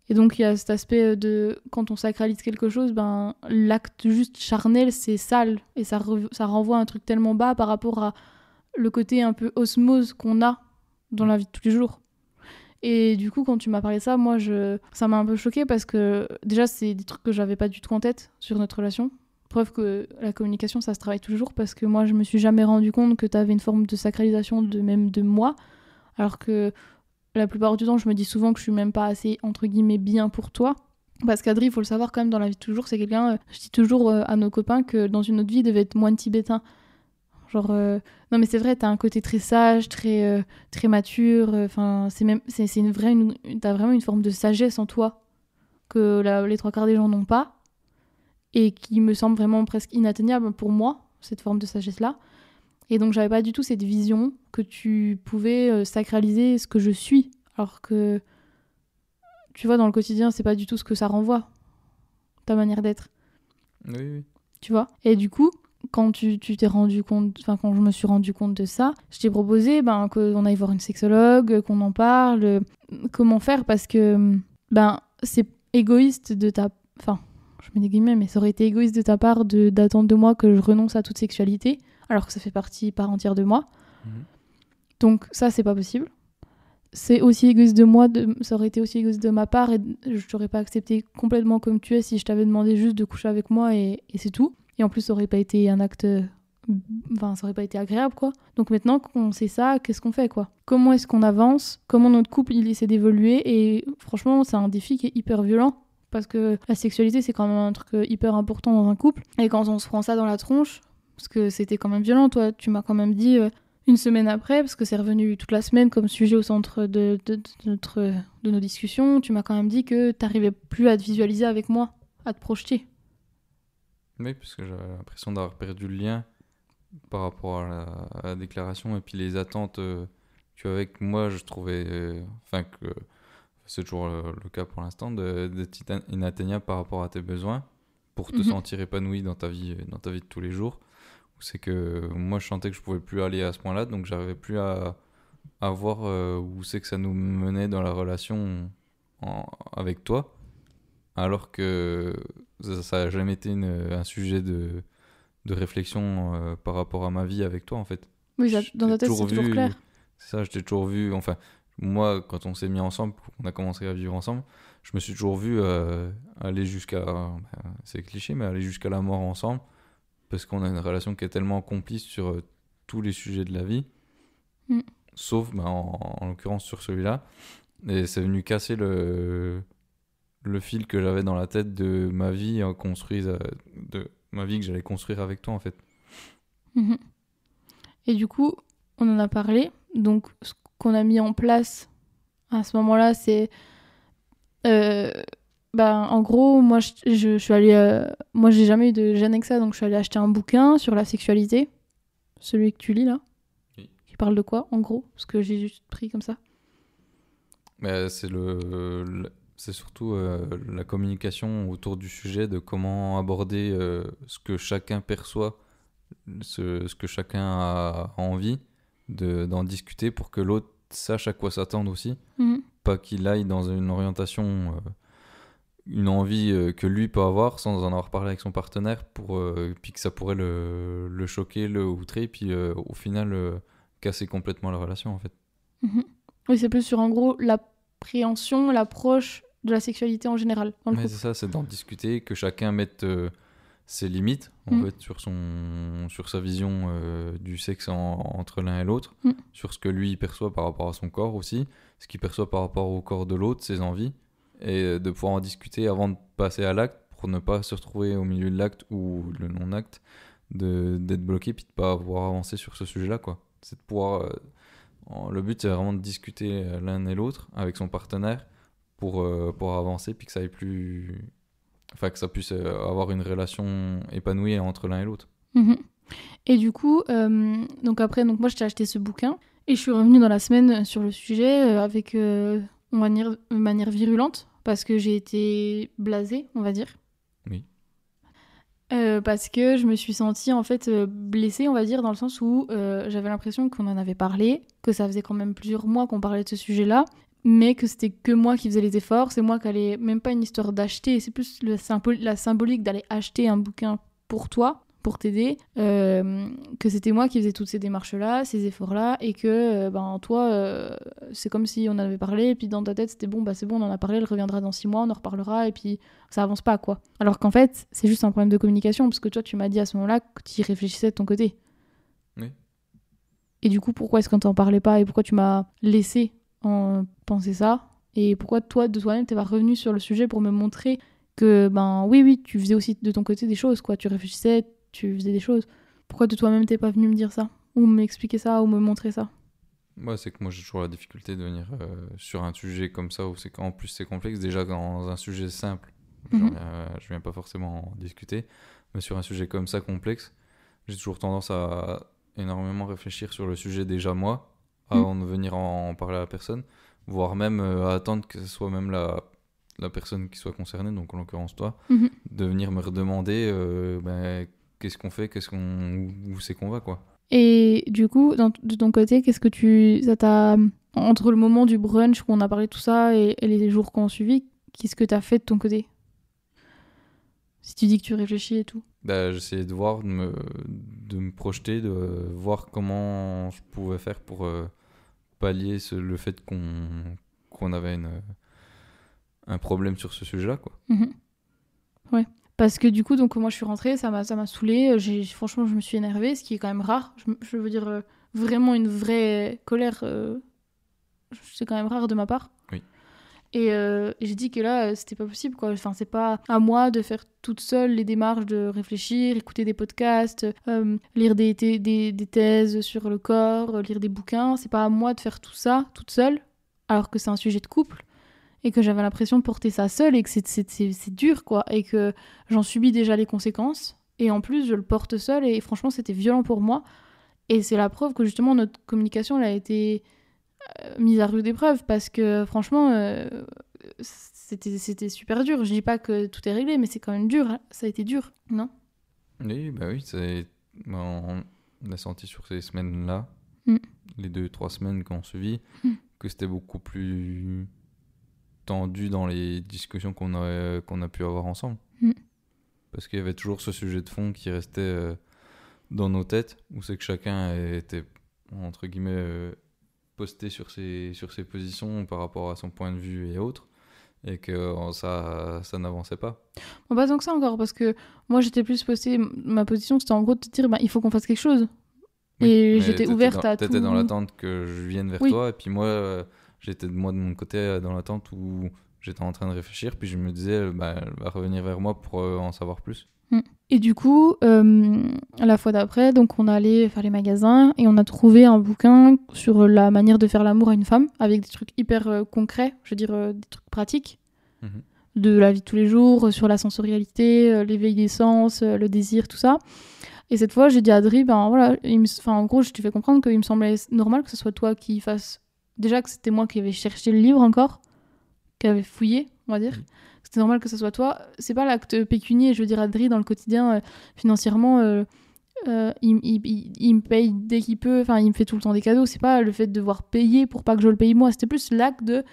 S1: Et donc, il y a cet aspect de quand on sacralise quelque chose, ben, l'acte juste charnel, c'est sale. Et ça, ça renvoie à un truc tellement bas par rapport à le côté un peu osmose qu'on a dans la vie de tous les jours. Et du coup, quand tu m'as parlé ça, moi, ça m'a un peu choqué parce que déjà, c'est des trucs que j'avais pas du tout en tête sur notre relation. Preuve que la communication, ça se travaille toujours parce que moi, je me suis jamais rendu compte que tu avais une forme de sacralisation de même de moi. Alors que la plupart du temps, je me dis souvent que je suis même pas assez, entre guillemets, bien pour toi. Parce qu'Adri, il faut le savoir quand même, dans la vie de toujours, c'est quelqu'un. euh, je dis toujours euh, à nos copains que dans une autre vie, il devait être moine tibétain. Genre, euh, non, mais c'est vrai, t'as un côté très sage, très, euh, très mature. Enfin, c'est même, c'est c'est une vraie, une- t'as vraiment une forme de sagesse en toi que la- les trois quarts des gens n'ont pas et qui me semble vraiment presque inatteignable pour moi, cette forme de sagesse-là. Et donc, j'avais pas du tout cette vision que tu pouvais euh, sacraliser ce que je suis. Alors que, tu vois, dans le quotidien, c'est pas du tout ce que ça renvoie, ta manière d'être
S2: Oui, oui.
S1: tu vois? Et du coup, quand tu t'es rendu compte, enfin quand je me suis rendu compte de ça, je t'ai proposé ben qu'on aille voir une sexologue, qu'on en parle, comment faire parce que ben c'est égoïste de ta, enfin je mets des guillemets, mais ça aurait été égoïste de ta part de d'attendre de moi que je renonce à toute sexualité, alors que ça fait partie part entière de moi.
S2: Mhm.
S1: Donc ça c'est pas possible. C'est aussi égoïste de moi, de, ça aurait été aussi égoïste de ma part et je t'aurais pas accepté complètement comme tu es si je t'avais demandé juste de coucher avec moi et, et c'est tout. Et en plus ça aurait pas été un acte, enfin ça aurait pas été agréable quoi. Donc maintenant qu'on sait ça, qu'est-ce qu'on fait quoi? Comment est-ce qu'on avance? Comment notre couple il essaie d'évoluer? Et franchement c'est un défi qui est hyper violent parce que la sexualité c'est quand même un truc euh, hyper important dans un couple. Et quand on se prend ça dans la tronche, parce que c'était quand même violent, toi tu m'as quand même dit euh, une semaine après, parce que c'est revenu toute la semaine comme sujet au centre de- de notre, de nos discussions, tu m'as quand même dit que t'arrivais plus à te visualiser avec moi, à te projeter.
S2: Oui, parce que j'avais l'impression d'avoir perdu le lien par rapport à la, à la déclaration et puis les attentes euh, que avec moi je trouvais, euh, enfin que c'est toujours le, le cas pour l'instant, d'être inatteignable par rapport à tes besoins pour te
S1: Mhm.
S2: sentir épanoui dans ta vie, dans ta vie de tous les jours. C'est que moi je sentais que je pouvais plus aller à ce point-là, donc j'arrivais plus à, à voir euh, où c'est que ça nous menait dans la relation en- avec toi, alors que ça, ça a jamais été une- un sujet de, de réflexion euh, par rapport à ma vie avec toi en fait.
S1: Oui, dans ta tête c'est toujours clair.
S2: C'est ça, je t'ai toujours vu. Enfin, moi, quand on s'est mis ensemble, qu'on a commencé à vivre ensemble, je me suis toujours vu euh, aller jusqu'à. ben, c'est cliché, mais aller jusqu'à la mort ensemble. Parce qu'on a une relation qui est tellement complice sur euh, tous les sujets de la vie.
S1: Mm.
S2: Sauf, ben, en, en l'occurrence, sur celui-là. Et c'est venu casser le, le fil que j'avais dans la tête de ma vie construise, euh, de ma vie que j'allais construire avec toi, en fait.
S1: Mhm. Et du coup, on en a parlé. Donc, ce qu'on a mis en place à ce moment-là, c'est. euh, ben, en gros, moi, je, je- je suis allée. euh, moi, j'ai jamais eu de gêne avec ça, donc je suis allée acheter un bouquin sur la sexualité. Celui que tu lis là.
S2: Oui.
S1: Qui parle de quoi, en gros? Parce que j'ai juste pris comme ça.
S2: Mais c'est le, le- c'est surtout euh, la communication autour du sujet de comment aborder euh, ce que chacun perçoit, ce, ce que chacun a envie de d'en discuter pour que l'autre sache à quoi s'attendre aussi,
S1: Mhm.
S2: pas qu'il aille dans une orientation, euh, une envie que lui peut avoir sans en avoir parlé avec son partenaire pour puis que ça pourrait le, le choquer, le outrer, puis au final casser complètement la relation en fait.
S1: Mhm. Oui, c'est plus sur en gros l'appréhension, l'approche de la sexualité en général dans le
S2: Mais c'est ça, c'est d'en discuter, que chacun mette euh, ses limites en
S1: Mm.
S2: fait sur son sur sa vision euh, du sexe en- entre l'un et l'autre,
S1: Mm.
S2: sur ce que lui perçoit par rapport à son corps aussi, ce qu'il perçoit par rapport au corps de l'autre, ses envies, et euh, de pouvoir en discuter avant de passer à l'acte pour ne pas se retrouver au milieu de l'acte ou le non-acte, de d'être bloqué puis de pas pouvoir avancer sur ce sujet-là quoi. C'est de pouvoir euh, le but c'est vraiment de discuter l'un et l'autre avec son partenaire pour, euh, pour avancer puis que ça aille plus enfin que ça puisse euh, avoir une relation épanouie entre l'un et l'autre
S1: Mhm. Et du coup, euh, donc après, donc moi, je t'ai acheté ce bouquin et je suis revenue dans la semaine sur le sujet avec, on va dire, de manière virulente parce que j'ai été blasée, on va dire.
S2: Oui.
S1: Euh, parce que je me suis sentie en fait blessée, on va dire, dans le sens où euh, j'avais l'impression qu'on en avait parlé, que ça faisait quand même plusieurs mois qu'on parlait de ce sujet-là, mais que c'était que moi qui faisais les efforts. C'est moi qui allais, même pas une histoire d'acheter, c'est plus le la symbolique d'aller acheter un bouquin pour toi, pour t'aider, euh, que c'était moi qui faisais toutes ces démarches-là, ces efforts-là, et que euh, ben, toi, euh, c'est comme si on en avait parlé, et puis dans ta tête, c'était bon, bah c'est bon, on en a parlé, elle reviendra dans six mois, on en reparlera, et puis ça avance pas, quoi. Alors qu'en fait, c'est juste un problème de communication, parce que toi, tu m'as dit à ce moment-là que tu y réfléchissais de ton côté.
S2: Oui.
S1: Et du coup, pourquoi est-ce qu'on t'en parlait pas, et pourquoi tu m'as laissé en penser ça, et pourquoi toi, de toi-même, t'es pas revenu sur le sujet pour me montrer que, ben oui, oui, tu faisais aussi de ton côté des choses, quoi. Tu réfléchissais, tu faisais des choses. Pourquoi de toi-même t'es pas venu me dire ça Ou m'expliquer ça, ou me montrer ça?
S2: Ouais, c'est que moi j'ai toujours la difficulté de venir euh, sur un sujet comme ça où c'est qu'en plus c'est complexe. Déjà dans un sujet simple,
S1: Mhm.
S2: viens- je viens pas forcément en discuter, mais sur un sujet comme ça complexe, j'ai toujours tendance à énormément réfléchir sur le sujet déjà moi, avant de venir en, en parler à la personne, voire même euh, à attendre que ce soit même la, la personne qui soit concernée, donc en l'occurrence toi,
S1: Mhm.
S2: de venir me redemander euh, ben, qu'est-ce qu'on fait, qu'est-ce qu'on, où, c'est qu'on va quoi.
S1: Et du coup, dans- de ton côté, qu'est-ce que tu. Ça t'a. Entre le moment du brunch où on a parlé de tout ça et, et les jours qui ont suivi, qu'est-ce que t'as fait de ton côté? Si tu dis que tu réfléchis et tout.
S2: Bah, j'essayais de voir, de me, de me projeter, de voir comment je pouvais faire pour euh, pallier ce- le fait qu'on qu'on avait une, un problème sur ce sujet-là. Quoi.
S1: Mhm. Ouais. Parce que du coup, donc moi je suis rentrée, ça m'a ça saoulée. J'ai franchement, je me suis énervée, ce qui est quand même rare. Je, veux dire euh, vraiment une vraie colère, euh, c'est quand même rare de ma part.
S2: Oui.
S1: Et euh, j'ai dit que là, euh, c'était pas possible quoi. Enfin, c'est pas à moi de faire toute seule les démarches de réfléchir, écouter des podcasts, euh, lire des, thèses sur le corps, euh, lire des bouquins. C'est pas à moi de faire tout ça toute seule, alors que c'est un sujet de couple et que j'avais l'impression de porter ça seule et que c'est- dur quoi et que j'en subis déjà les conséquences et en plus je le porte seule et franchement c'était violent pour moi et c'est la preuve que justement notre communication elle a été euh, mise à rude épreuve parce que franchement euh, c'était super dur je dis pas que tout est réglé mais c'est quand même dur hein. ça a été dur non?
S2: Oui, bah oui, c'est, bah, on on a senti sur ces semaines-là,
S1: Mm.
S2: les deux, trois semaines qu'on suivi,
S1: Mm.
S2: que c'était beaucoup plus tendu dans les discussions qu'on a, qu'on a pu avoir ensemble.
S1: Mm.
S2: Parce qu'il y avait toujours ce sujet de fond qui restait euh, dans nos têtes, où c'est que chacun était, entre guillemets, euh, posté sur ses, sur ses positions par rapport à son point de vue et autres, et que euh, ça, ça n'avançait pas.
S1: Bon, pas tant que ça encore parce que moi j'étais plus postée ma position c'était en gros de te dire bah, il faut qu'on fasse quelque chose
S2: Oui,
S1: Et j'étais
S2: t'étais
S1: ouverte
S2: dans-
S1: à
S2: T'étais
S1: tout.
S2: dans l'attente que je vienne vers
S1: Oui.
S2: toi, et puis moi, euh, j'étais de moi de mon côté euh, dans l'attente où j'étais en train de réfléchir, puis je me disais, bah, elle va revenir vers moi pour euh, en savoir plus.
S1: Et du coup, euh, la fois d'après, donc on allait faire les magasins et on a trouvé un bouquin sur la manière de faire l'amour à une femme avec des trucs hyper euh, concrets, je veux dire euh, des trucs pratiques
S2: Mhm.
S1: de la vie de tous les jours, sur la sensorialité, l'éveil des sens, le désir, tout ça. Et cette fois, j'ai dit à Adri, ben voilà, il me- enfin, en gros, je te fais comprendre qu'il me semblait normal que ce soit toi qui fasse. Déjà que c'était moi qui avais cherché le livre encore, qui avait fouillé, on va dire.
S2: Mhm.
S1: C'était normal que ce soit toi. C'est pas l'acte pécunier, je veux dire, Adri, dans le quotidien, euh, financièrement, euh, euh, il, il- il- il me paye dès qu'il peut, enfin, il me fait tout le temps des cadeaux. C'est pas le fait de devoir payer pour pas que je le paye moi. C'était plus l'acte de.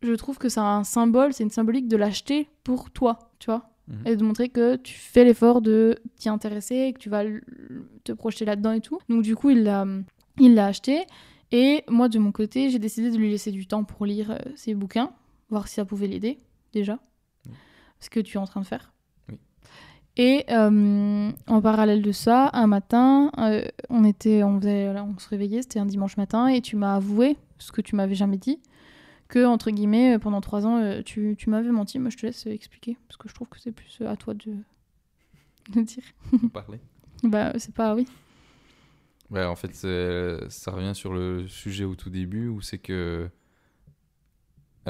S1: Je trouve que c'est un symbole, c'est une symbolique de l'acheter pour toi, tu vois.
S2: Mhm.
S1: Et de montrer que tu fais l'effort de t'y intéresser, que tu vas te projeter là-dedans et tout. Donc, du coup, il l'a il l'a acheté. Et moi, de mon côté, j'ai décidé de lui laisser du temps pour lire ses bouquins, voir si ça pouvait l'aider, déjà. Ce que tu es en train de faire.
S2: Oui.
S1: Et euh, en parallèle de ça, un matin, euh, on était, on, faisait, on se réveillait, c'était un dimanche matin, et tu m'as avoué, ce que tu m'avais jamais dit, que, entre guillemets, euh, pendant trois ans, tu, tu m'avais menti. Moi, je te laisse expliquer, parce que je trouve que c'est plus à toi de, *laughs* de dire.
S2: Parler. *laughs*
S1: Bah, c'est pas, oui.
S2: Ouais, en fait, ça revient sur le sujet au tout début, où c'est que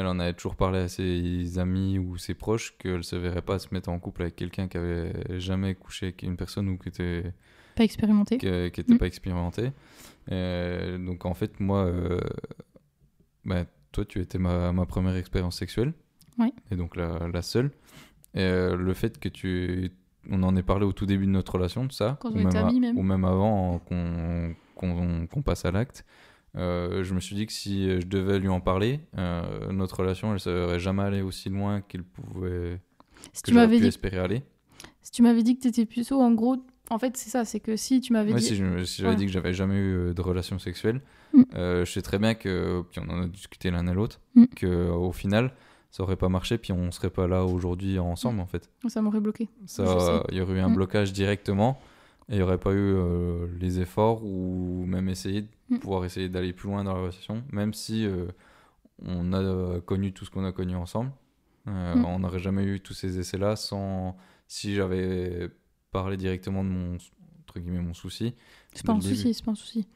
S2: elle en avait toujours parlé à ses amis ou ses proches qu'elle se verrait pas se mettre en couple avec quelqu'un qui avait jamais couché avec une personne ou qui était
S1: Pas expérimenté.
S2: qui n'était
S1: Mm.
S2: pas expérimenté. Euh, donc en fait, moi, euh, bah, toi, tu étais ma, ma première expérience sexuelle.
S1: Ouais.
S2: Et donc la, la seule. Et euh, le fait que tu. On en ait parlé au tout début de notre relation, de ça.
S1: Quand
S2: ou
S1: était
S2: a-
S1: amis, même.
S2: Ou même avant qu'on qu'on qu'on passe à l'acte. Euh, je me suis dit que si je devais lui en parler, euh, notre relation, elle serait jamais allée aussi loin qu'il pouvait
S1: Si
S2: que
S1: tu
S2: j'aurais
S1: m'avais
S2: pu
S1: dit,
S2: espérer aller.
S1: si tu m'avais dit que t'étais puceau, en gros, en fait, c'est ça, c'est que si tu m'avais
S2: Ouais,
S1: dit.
S2: si j'avais
S1: Ouais.
S2: dit que j'avais jamais eu euh, de relation sexuelle,
S1: Mm.
S2: euh, je sais très bien que, puis on en a discuté l'un à l'autre,
S1: Mm.
S2: que euh, au final, ça aurait pas marché, puis on serait pas là aujourd'hui ensemble en fait.
S1: Ça m'aurait bloqué.
S2: Ça, il y aurait eu un
S1: Mm.
S2: blocage directement, et il y aurait pas eu euh, les efforts ou même essayer de
S1: Mm.
S2: pouvoir essayer d'aller plus loin dans la relation, même si euh, on a euh, connu tout ce qu'on a connu ensemble. Euh,
S1: Mm.
S2: On n'aurait jamais eu tous ces essais-là sans si j'avais parlé directement de mon entre guillemets mon souci.
S1: C'est pas un souci, c'est pas un souci.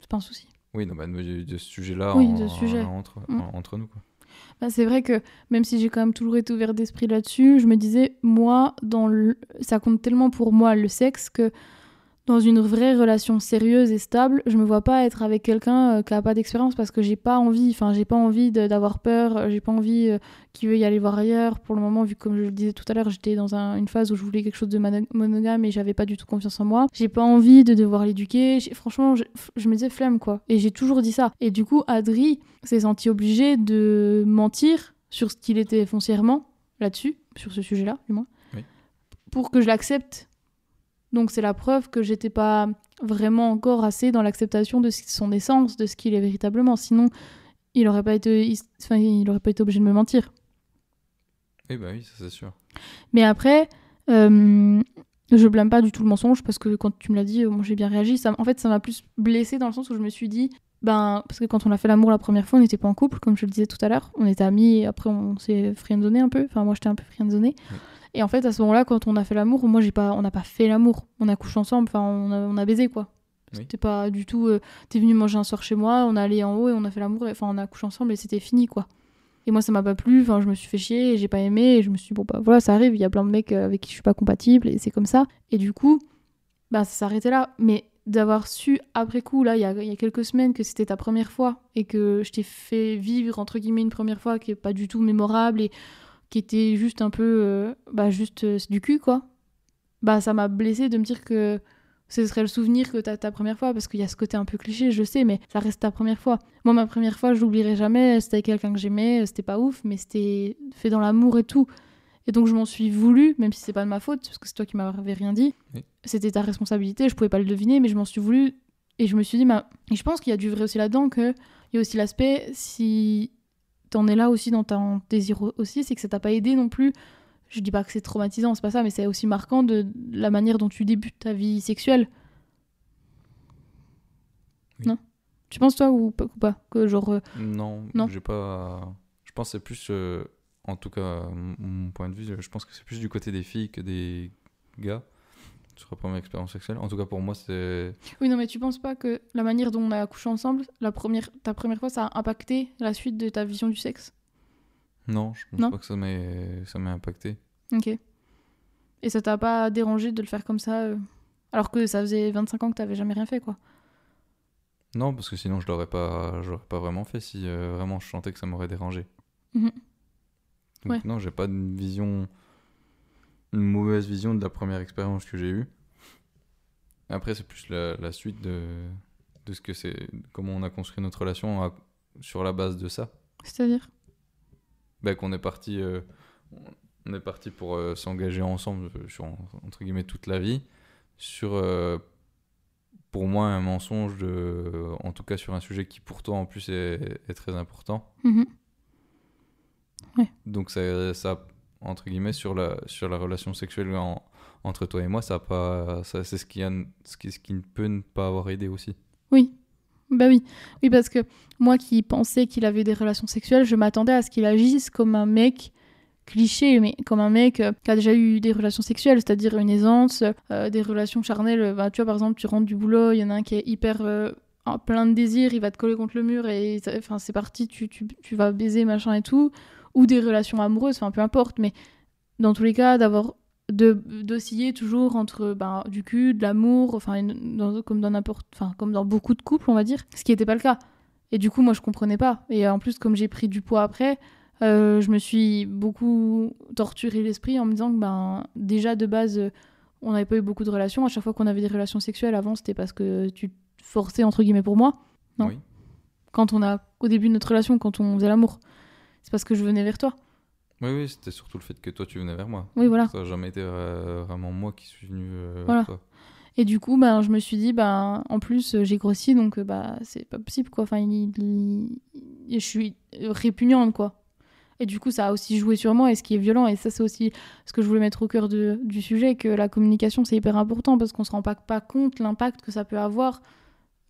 S1: C'est pas un souci.
S2: Oui, non, bah, de, de ce sujet-là
S1: Oui,
S2: en- entre,
S1: Mm.
S2: en- entre nous. Quoi.
S1: Bah, c'est vrai que même si j'ai quand même toujours été ouvert d'esprit là-dessus, je me disais, moi, dans le... ça compte tellement pour moi le sexe que dans une vraie relation sérieuse et stable, je me vois pas être avec quelqu'un euh, qui a pas d'expérience parce que j'ai pas envie, enfin j'ai pas envie d'avoir peur, euh, j'ai pas envie euh, qu'il veuille aller voir ailleurs. Pour le moment, vu que, comme je le disais tout à l'heure, j'étais dans un- une phase où je voulais quelque chose de mono- monogame et j'avais pas du tout confiance en moi. J'ai pas envie de devoir l'éduquer. Franchement, je, je me disais flemme quoi. Et j'ai toujours dit ça. Et du coup, Adri s'est senti obligé de mentir sur ce qu'il était foncièrement là-dessus, sur ce sujet-là, du moins,
S2: Oui.
S1: pour que je l'accepte. Donc c'est la preuve que j'étais pas vraiment encore assez dans l'acceptation de son essence, de ce qu'il est véritablement. Sinon, il aurait pas été, il- enfin, il aurait pas été obligé de me mentir.
S2: Oui, bah oui, ça c'est sûr.
S1: Mais après, euh, je blâme pas du tout le mensonge parce que quand tu me l'as dit, euh, moi j'ai bien réagi. Ça, en fait, ça m'a plus blessée dans le sens où je me suis dit, ben, parce que quand on a fait l'amour la première fois, on n'était pas en couple, comme je le disais tout à l'heure. On était amis et après on s'est friendzonné un peu. Enfin, moi j'étais un peu friendzonné.
S2: Oui.
S1: Et en fait, à ce moment-là, quand on a fait l'amour, moi j'ai pas, on n'a pas fait l'amour. On a couché ensemble, enfin, on a, on a baisé quoi.
S2: Oui.
S1: C'était pas du tout. euh, T'es venu manger un soir chez moi, on est allé en haut et on a fait l'amour, enfin, on a couché ensemble et c'était fini quoi. Et moi, ça m'a pas plu, enfin, je me suis fait chier, et j'ai pas aimé, et je me suis dit, bon, bah voilà, ça arrive, il y a plein de mecs euh, avec qui je suis pas compatible, et c'est comme ça. Et du coup, bah, ça s'arrêtait là. Mais d'avoir su après coup, là, il y a, il y a quelques semaines, que c'était ta première fois, et que je t'ai fait vivre, entre guillemets, une première fois qui est pas du tout mémorable, et qui était juste un peu, euh, bah, juste euh, du cul, quoi. Bah, ça m'a blessé de me dire que ce serait le souvenir que t'as ta première fois, parce qu'il y a ce côté un peu cliché, je sais, mais ça reste ta première fois. Moi, ma première fois, je l'oublierai jamais. C'était avec quelqu'un que j'aimais. C'était pas ouf, mais c'était fait dans l'amour et tout. Et donc, je m'en suis voulu, même si c'est pas de ma faute, parce que c'est toi qui m'avais rien dit.
S2: Oui.
S1: C'était ta responsabilité, je pouvais pas le deviner, mais je m'en suis voulu. Et je me suis dit, bah... et je pense qu'il y a du vrai aussi là-dedans, qu'il y a aussi l'aspect, si t'en es là aussi dans ton désir aussi, c'est que ça t'a pas aidé non plus. Je dis pas que c'est traumatisant, c'est pas ça, mais c'est aussi marquant de la manière dont tu débutes ta vie sexuelle.
S2: Oui.
S1: Non? Tu penses toi ou pas, ou pas Que genre. euh,
S2: Non,
S1: Non?
S2: j'ai pas. Je pense que c'est plus, euh, en tout cas, mon point de vue, je pense que c'est plus du côté des filles que des gars sur la première expérience sexuelle. En tout cas, pour moi, c'est.
S1: Oui, non, mais tu penses pas que la manière dont on a accouché ensemble, la première, ta première fois, ça a impacté la suite de ta vision du sexe?
S2: Non, je pense
S1: Non
S2: pas que ça m'ait ça m'ait impacté.
S1: Ok. Et ça t'a pas dérangé de le faire comme ça euh, Alors que ça faisait 25 ans que t'avais jamais rien fait, quoi?
S2: Non, parce que sinon, je l'aurais pas, je l'aurais pas vraiment fait si euh, vraiment je sentais que ça m'aurait dérangé.
S1: Mhm.
S2: Donc,
S1: Ouais.
S2: non, j'ai pas une vision, une mauvaise vision de la première expérience que j'ai eue. Après, c'est plus la, la suite de, de ce que c'est, comment on a construit notre relation à- sur la base de ça.
S1: C'est-à-dire?
S2: Ben, qu'on est parti, euh, on est parti pour euh, s'engager ensemble euh, sur entre guillemets toute la vie sur, euh, pour moi, un mensonge de, en tout cas sur un sujet qui pour toi en plus est, est très important.
S1: Mhm.
S2: Donc ça, ça entre guillemets sur la sur la relation sexuelle en- entre toi et moi, ça pas, ça c'est ce qui a, ce qui, ce qui ne peut ne pas avoir aidé aussi.
S1: Oui. Bah oui. Oui, parce que moi qui pensais qu'il avait des relations sexuelles, je m'attendais à ce qu'il agisse comme un mec cliché, mais comme un mec euh, qui a déjà eu des relations sexuelles, c'est-à-dire une aisance, euh, des relations charnelles. Bah, tu vois, par exemple, tu rentres du boulot, il y en a un qui est hyper euh, plein de désir, il va te coller contre le mur et enfin, c'est parti, tu, tu, tu vas baiser, machin et tout. Ou des relations amoureuses, enfin peu importe, mais dans tous les cas, d'avoir de d'osciller toujours entre ben, du cul, de l'amour, enfin dans- comme dans n'importe, enfin comme dans beaucoup de couples, on va dire, ce qui n'était pas le cas. Et du coup, moi, je comprenais pas. Et en plus, comme j'ai pris du poids après, euh, je me suis beaucoup torturé l'esprit en me disant que ben déjà de base, on n'avait pas eu beaucoup de relations. À chaque fois qu'on avait des relations sexuelles avant, c'était parce que tu te forçais entre guillemets pour moi. Non.
S2: Oui.
S1: Quand on a au début de notre relation, quand on faisait l'amour, c'est parce que je venais vers toi.
S2: Oui, oui, c'était surtout le fait que toi tu venais vers moi.
S1: Oui, voilà.
S2: Ça n'a jamais été euh, vraiment moi qui suis venu euh,
S1: Voilà.
S2: vers toi.
S1: Et du coup, ben, je me suis dit, ben, en plus, euh, j'ai grossi, donc bah, c'est pas possible, quoi. Enfin, il- il- je suis répugnante, quoi. Et du coup, ça a aussi joué sur moi, et ce qui est violent, et ça, c'est aussi ce que je voulais mettre au cœur de- du sujet, que la communication, c'est hyper important, parce qu'on se rend pas, pas compte l'impact que ça peut avoir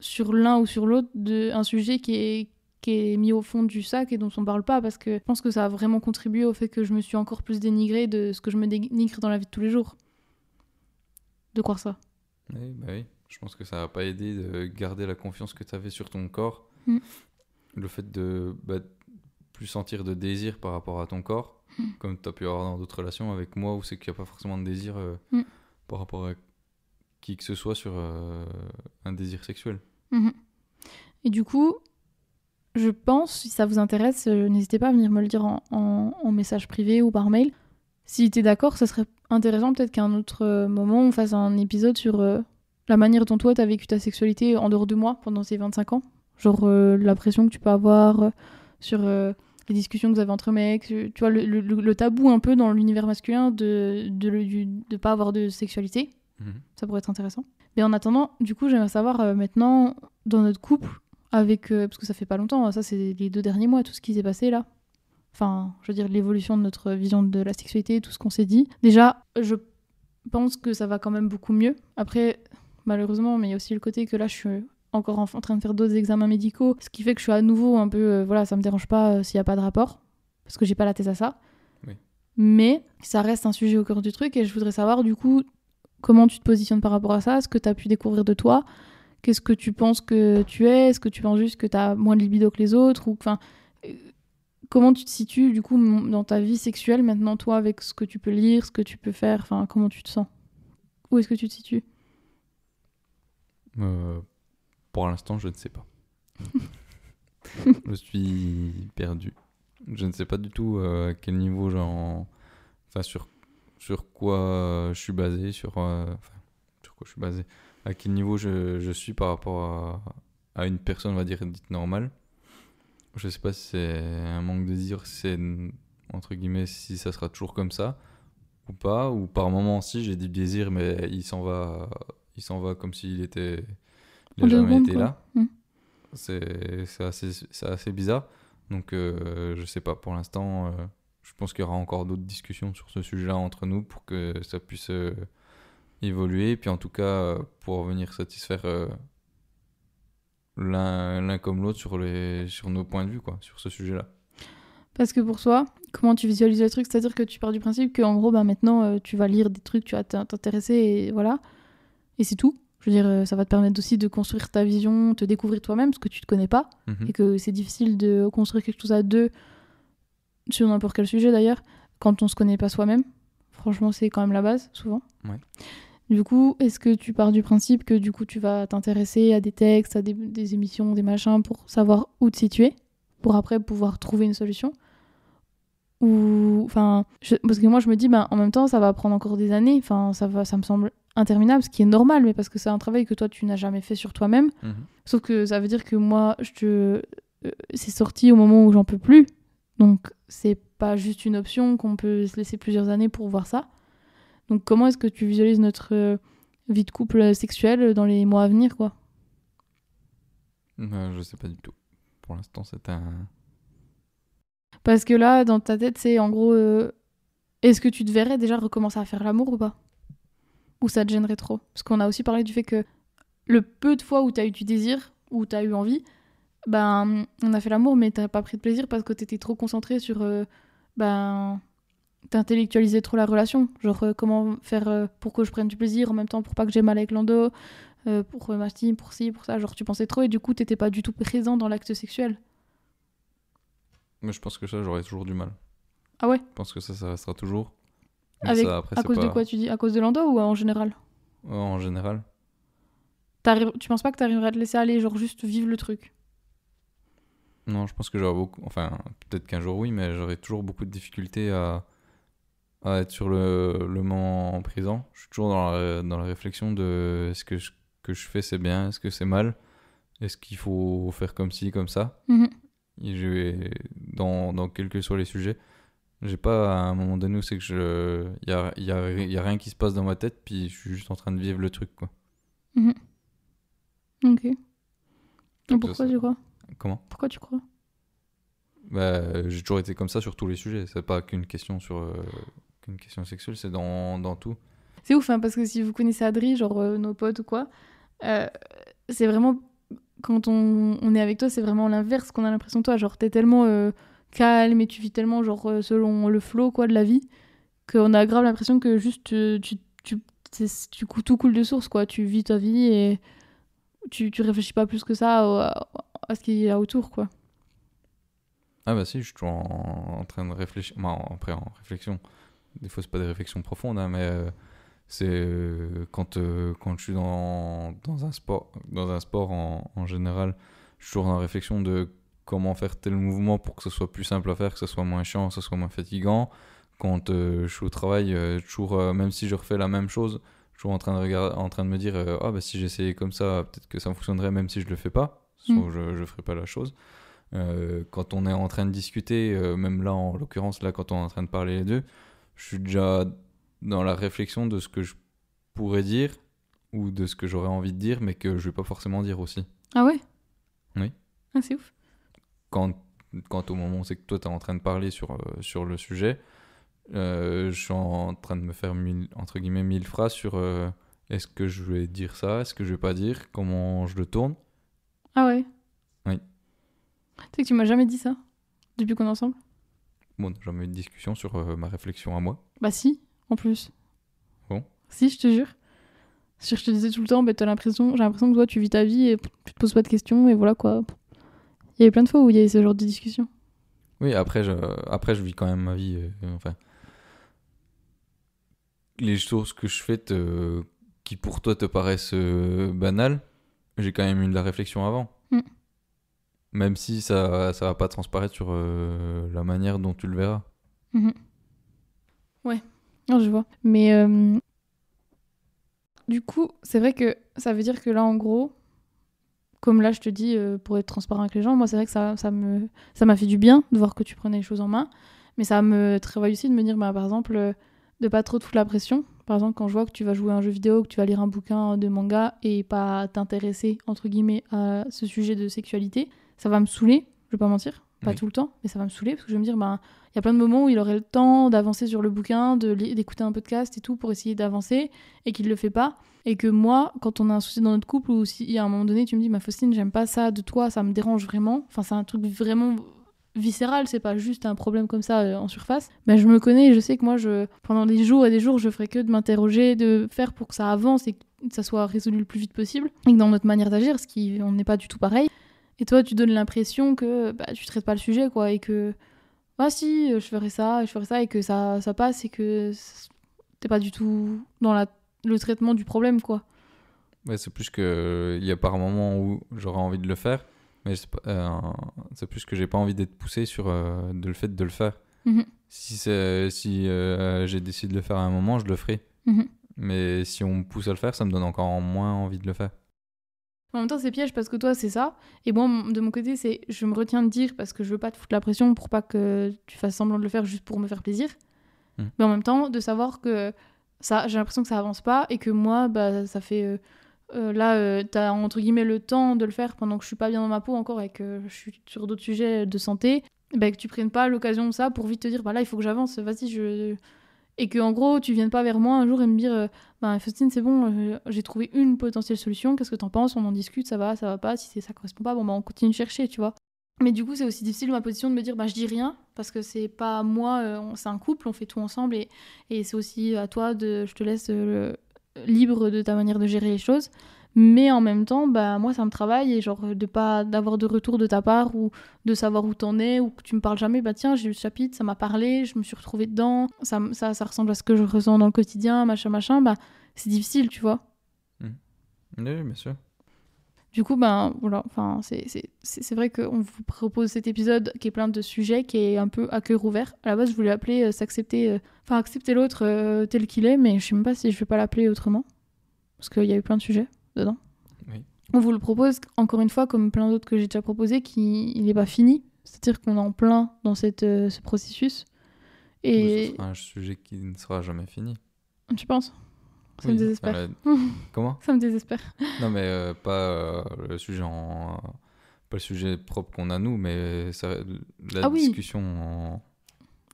S1: sur l'un ou sur l'autre d'un sujet qui est, qui est mis au fond du sac et dont on parle pas, parce que je pense que ça a vraiment contribué au fait que je me suis encore plus dénigrée de ce que je me dénigre dans la vie de tous les jours. De croire ça.
S2: Oui, bah oui. Je pense que ça n'a pas aidé de garder la confiance que tu avais sur ton corps.
S1: Mm.
S2: Le fait de bah, plus sentir de désir par rapport à ton corps,
S1: Mm.
S2: comme tu as pu avoir dans d'autres relations avec moi, où c'est qu'il n'y a pas forcément de désir euh,
S1: Mm.
S2: par rapport à qui que ce soit sur euh, un désir sexuel.
S1: Mhm. Et du coup, je pense, si ça vous intéresse, euh, n'hésitez pas à venir me le dire en, en- en message privé ou par mail. Si tu es d'accord, ça serait intéressant peut-être qu'à un autre euh, moment, on fasse un épisode sur euh, la manière dont toi, tu as vécu ta sexualité en dehors de moi pendant ces 25 ans. Genre euh, la pression que tu peux avoir sur euh, les discussions que vous avez entre mecs, tu vois, le, le- le tabou un peu dans l'univers masculin de du- de pas avoir de sexualité.
S2: Mhm.
S1: Ça pourrait être intéressant. Mais en attendant, du coup, j'aimerais savoir maintenant, dans notre couple, avec. euh, parce que ça fait pas longtemps, ça c'est les deux derniers mois, tout ce qui s'est passé là. Enfin, je veux dire, l'évolution de notre vision de la sexualité, tout ce qu'on s'est dit. Déjà, je pense que ça va quand même beaucoup mieux. Après, malheureusement, mais il y a aussi le côté que là, je suis encore en, en train de faire d'autres examens médicaux, ce qui fait que je suis à nouveau un peu. euh, voilà, ça me dérange pas euh, s'il n'y a pas de rapport, parce que j'ai pas la thèse à ça.
S2: Oui.
S1: Mais ça reste un sujet au cœur du truc et je voudrais savoir, du coup, comment tu te positionnes par rapport à ça, ce que tu as pu découvrir de toi, qu'est-ce que tu penses que tu es, est-ce que tu penses juste que tu as moins de libido que les autres, ou enfin, euh, comment tu te situes du coup dans ta vie sexuelle maintenant, toi, avec ce que tu peux lire, ce que tu peux faire, enfin, comment tu te sens? Où est-ce que tu te situes?
S2: Euh, pour l'instant, je ne sais pas. *laughs* je suis perdu. Je ne sais pas du tout euh, à quel niveau j'en. Enfin, sur, sur quoi je suis basé, sur. euh, enfin, sur quoi je suis basé. À quel niveau je, je suis par rapport à, à une personne, on va dire, dite normale. Je sais pas si c'est un manque de désir, si c'est. Entre guillemets, si ça sera toujours comme ça ou pas. Ou par moment, si j'ai du désir, mais il s'en va. Il s'en va comme s'il était. Il a jamais été
S1: quoi.
S2: là.
S1: Mm.
S2: C'est assez, c'est assez bizarre. Donc, euh, je sais pas. Pour l'instant, euh, je pense qu'il y aura encore d'autres discussions sur ce sujet-là entre nous pour que ça puisse euh, évoluer. Et puis, en tout cas, euh, pour venir satisfaire euh, l'un comme l'autre sur, les, sur nos points de vue, quoi, sur ce sujet-là.
S1: Parce que pour toi, comment tu visualises le truc? C'est-à-dire que tu pars du principe que en gros, bah, maintenant, euh, tu vas lire des trucs, tu vas t'in- t'intéresser et voilà. Et c'est tout. Je veux dire, ça va te permettre aussi de construire ta vision, te découvrir toi-même, parce que tu te connais pas.
S2: Mhm.
S1: et que c'est difficile de construire quelque chose à deux sur n'importe quel sujet d'ailleurs quand on se connaît pas soi-même. Franchement, c'est quand même la base souvent.
S2: Ouais.
S1: Du coup, est-ce que tu pars du principe que du coup tu vas t'intéresser à des textes, à des, des émissions, des machins pour savoir où te situer, pour après pouvoir trouver une solution? Ou enfin, je- parce que moi je me dis, ben en même temps ça va prendre encore des années. Enfin, ça va, ça me semble interminable, ce qui est normal, mais parce que c'est un travail que toi tu n'as jamais fait sur toi-même.
S2: Mhm.
S1: Sauf que ça veut dire que moi, je te... euh, c'est sorti au moment où j'en peux plus. Donc, c'est pas juste une option qu'on peut se laisser plusieurs années pour voir ça. Donc, comment est-ce que tu visualises notre euh, vie de couple sexuelle dans les mois à venir, quoi?
S2: Euh, je sais pas du tout. Pour l'instant, c'est un.
S1: Parce que là, dans ta tête, c'est en gros... euh, est-ce que tu te verrais déjà recommencer à faire l'amour ou pas? Ou ça te gênerait trop? Parce qu'on a aussi parlé du fait que le peu de fois où t'as eu du désir, où t'as eu envie, ben, on a fait l'amour, mais t'as pas pris de plaisir parce que t'étais trop concentré sur... euh, ben, t'intellectualisais trop la relation. Genre, euh, comment faire euh, pour que je prenne du plaisir en même temps, pour pas que j'ai mal avec l'endo, euh, pour euh, ma team, pour ci, pour ça. Genre, tu pensais trop et du coup, t'étais pas du tout présent dans l'acte sexuel.
S2: Mais je pense que ça, j'aurai toujours du mal.
S1: Ah ouais?
S2: Je pense que ça, ça restera toujours Mais
S1: Avec-
S2: ça, après,
S1: À cause de quoi tu dis? À cause de l'endo ou en général?
S2: Ouais, En général.
S1: Tu penses pas que t'arriverais à te laisser aller, genre juste vivre le truc?
S2: Non, je pense que j'aurais beaucoup. Enfin, peut-être qu'un jour oui, mais j'aurais toujours beaucoup de difficultés à, à être sur le, le moment présent. Je suis toujours dans la, dans la réflexion de est-ce que je, que je fais c'est bien, est-ce que c'est mal, est-ce qu'il faut faire comme ci, comme ça.
S1: Mhm.
S2: Et je vais, dans, dans quels que soient les sujets, j'ai pas à un moment donné où c'est que je. Il y a, y a- y a rien qui se passe dans ma tête, puis je suis juste en train de vivre le truc, quoi.
S1: Mhm. Ok. Et pourquoi tu crois?
S2: Comment?
S1: Pourquoi tu crois?
S2: Bah, j'ai toujours été comme ça sur tous les sujets. C'est pas qu'une question sur euh, qu'une question sexuelle, c'est dans, dans tout.
S1: C'est ouf, hein, parce que si vous connaissez Adri, genre euh, nos potes ou quoi, euh, c'est vraiment. Quand on, on est avec toi, c'est vraiment l'inverse qu'on a l'impression de toi. Genre, t'es tellement euh, calme et tu vis tellement, genre, selon le flow, quoi, de la vie, qu'on a grave l'impression que juste tu, tu, tu, tout coule de source, quoi. Tu vis ta vie et tu, tu réfléchis pas plus que ça à, à ce qu'il y a autour, quoi.
S2: Ah bah si, je suis toujours en, en train de réfléchir. Moi, après, en réflexion. Des fois, c'est pas des réflexions profondes, hein, mais euh, c'est euh, quand, euh, quand je suis dans, dans un sport, dans un sport en, en général, je suis toujours dans la réflexion de comment faire tel mouvement pour que ce soit plus simple à faire, que ce soit moins chiant, que ce soit moins fatigant. Quand euh, je suis au travail, euh, toujours, euh, même si je refais la même chose, toujours en train de, regarder, en train de me dire ah bah si j'essayais comme ça, peut-être que ça fonctionnerait même si je le fais pas, sauf
S1: Mm.
S2: je, je ferai pas la chose. Quand on est en train de discuter, même là en l'occurrence, là quand on est en train de parler les deux, je suis déjà dans la réflexion de ce que je pourrais dire ou de ce que j'aurais envie de dire, mais que je vais pas forcément dire aussi.
S1: Ah ouais?
S2: Oui.
S1: Ah, c'est ouf.
S2: Quand, quand au moment où c'est que toi tu es en train de parler sur, euh, sur le sujet, euh, je suis en train de me faire mille, entre guillemets mille phrases sur euh, est-ce que je vais dire ça, est-ce que je vais pas dire, comment je le tourne?
S1: Ah ouais?
S2: Oui.
S1: Tu sais que tu m'as jamais dit ça depuis qu'on est ensemble?
S2: Bon, jamais eu de discussion sur euh, ma réflexion à moi.
S1: Bah si, en plus.
S2: Bon.
S1: Si, je te jure. Si je te disais tout le temps, bah, t'as l'impression, j'ai l'impression que toi, tu vis ta vie et tu te poses pas de questions et voilà quoi. Il y avait plein de fois où il y avait ce genre de discussion.
S2: Oui, après je, après, je vis quand même ma vie. euh, enfin, les choses que je fais te- qui pour toi te paraissent euh, banales, j'ai quand même eu de la réflexion avant.
S1: Mm.
S2: Même si ça ça va pas transparaître sur euh, la manière dont tu le verras.
S1: Mhm. Ouais, non, je vois. Mais euh, du coup, c'est vrai que ça veut dire que là, en gros, comme là, je te dis, euh, pour être transparent avec les gens, moi, c'est vrai que ça, ça me, ça m'a fait du bien de voir que tu prenais les choses en main. Mais ça me travaille aussi de me dire, bah, par exemple, de pas trop te foutre la pression. Par exemple, quand je vois que tu vas jouer à un jeu vidéo, que tu vas lire un bouquin de manga et pas t'intéresser, entre guillemets, à ce sujet de sexualité, ça va me saouler, je vais pas mentir. Pas
S2: Oui.
S1: tout le temps, mais ça va me saouler parce que je vais me dire, bah, il y a plein de moments où il aurait le temps d'avancer sur le bouquin, d'écouter un podcast et tout pour essayer d'avancer et qu'il le fait pas. Et que moi, quand on a un souci dans notre couple ou si à un moment donné tu me dis, ma Faustine, j'aime pas ça de toi, ça me dérange vraiment. Enfin, c'est un truc vraiment viscéral, c'est pas juste un problème comme ça euh, en surface. Ben, je me connais et je sais que moi, je, pendant des jours et des jours, je ferai que de m'interroger, de faire pour que ça avance et que ça soit résolu le plus vite possible. Et que dans notre manière d'agir, ce qui, on n'est pas du tout pareil. Et toi, tu donnes l'impression que bah, tu traites pas le sujet, quoi, et que ah si, je ferai ça, et je ferai ça, et que ça, ça passe, et que t'es pas du tout dans la, le traitement du problème, quoi.
S2: Ouais, c'est plus que il y a par moment où j'aurais envie de le faire, mais c'est pas- euh, c'est plus que j'ai pas envie d'être poussé sur euh, de le fait de le faire.
S1: Mhm.
S2: Si c'est si euh, j'ai décidé de le faire à un moment, je le ferai.
S1: Mhm.
S2: Mais si on me pousse à le faire, ça me donne encore moins envie de le faire.
S1: En même temps, c'est piège parce que toi, c'est ça. Et moi, de mon côté, c'est je me retiens de dire parce que je veux pas te foutre la pression pour pas que tu fasses semblant de le faire juste pour me faire plaisir.
S2: Mm.
S1: Mais en même temps, de savoir que ça, j'ai l'impression que ça avance pas et que moi, bah, ça fait. euh, euh, là, euh, t'as entre guillemets le temps de le faire pendant que je suis pas bien dans ma peau encore et que je suis sur d'autres sujets de santé. Bah, que tu prennes pas l'occasion de ça pour vite te dire, bah là, il faut que j'avance, vas-y, je. Et que en gros, tu viennes pas vers moi un jour et me dire, euh, bah, Faustine, c'est bon, euh, j'ai trouvé une potentielle solution, qu'est-ce que t'en penses On en discute, ça va, ça va pas, si c'est ça correspond pas, bon bah on continue de chercher, tu vois. Mais du coup, c'est aussi difficile ma position de me dire, bah je dis rien, parce que c'est pas moi, euh, c'est un couple, on fait tout ensemble, et, et c'est aussi à toi de, je te laisse libre de ta manière de gérer les choses. Mais en même temps, bah, moi, ça me travaille et genre de pas d'avoir de retour de ta part ou de savoir où t'en es ou que tu me parles jamais, bah tiens, j'ai eu ce chapitre, ça m'a parlé, je me suis retrouvée dedans, ça, ça, ça ressemble à ce que je ressens dans le quotidien, machin, machin, bah c'est difficile, tu vois.
S2: Oui, bien sûr.
S1: Du coup, ben voilà, enfin, c'est- vrai qu'on vous propose cet épisode qui est plein de sujets, qui est un peu à cœur ouvert. À la base, je voulais appeler euh, s'accepter, euh, enfin accepter l'autre euh, tel qu'il est, mais je sais même pas si je vais pas l'appeler autrement, parce qu'il y a eu plein de sujets dedans.
S2: Oui.
S1: On vous le propose encore une fois, comme plein d'autres que j'ai déjà proposé, qui il n'est pas fini, c'est-à-dire qu'on est en plein dans cette, euh, ce processus.
S2: Ce
S1: Et
S2: sera un sujet qui ne sera jamais fini.
S1: tu penses? Ça
S2: Oui,
S1: me désespère. *laughs*
S2: Comment?
S1: Ça me désespère.
S2: Non, mais euh, pas euh, le sujet en. Pas le sujet propre qu'on a nous, mais ça- la
S1: Ah oui.
S2: discussion en-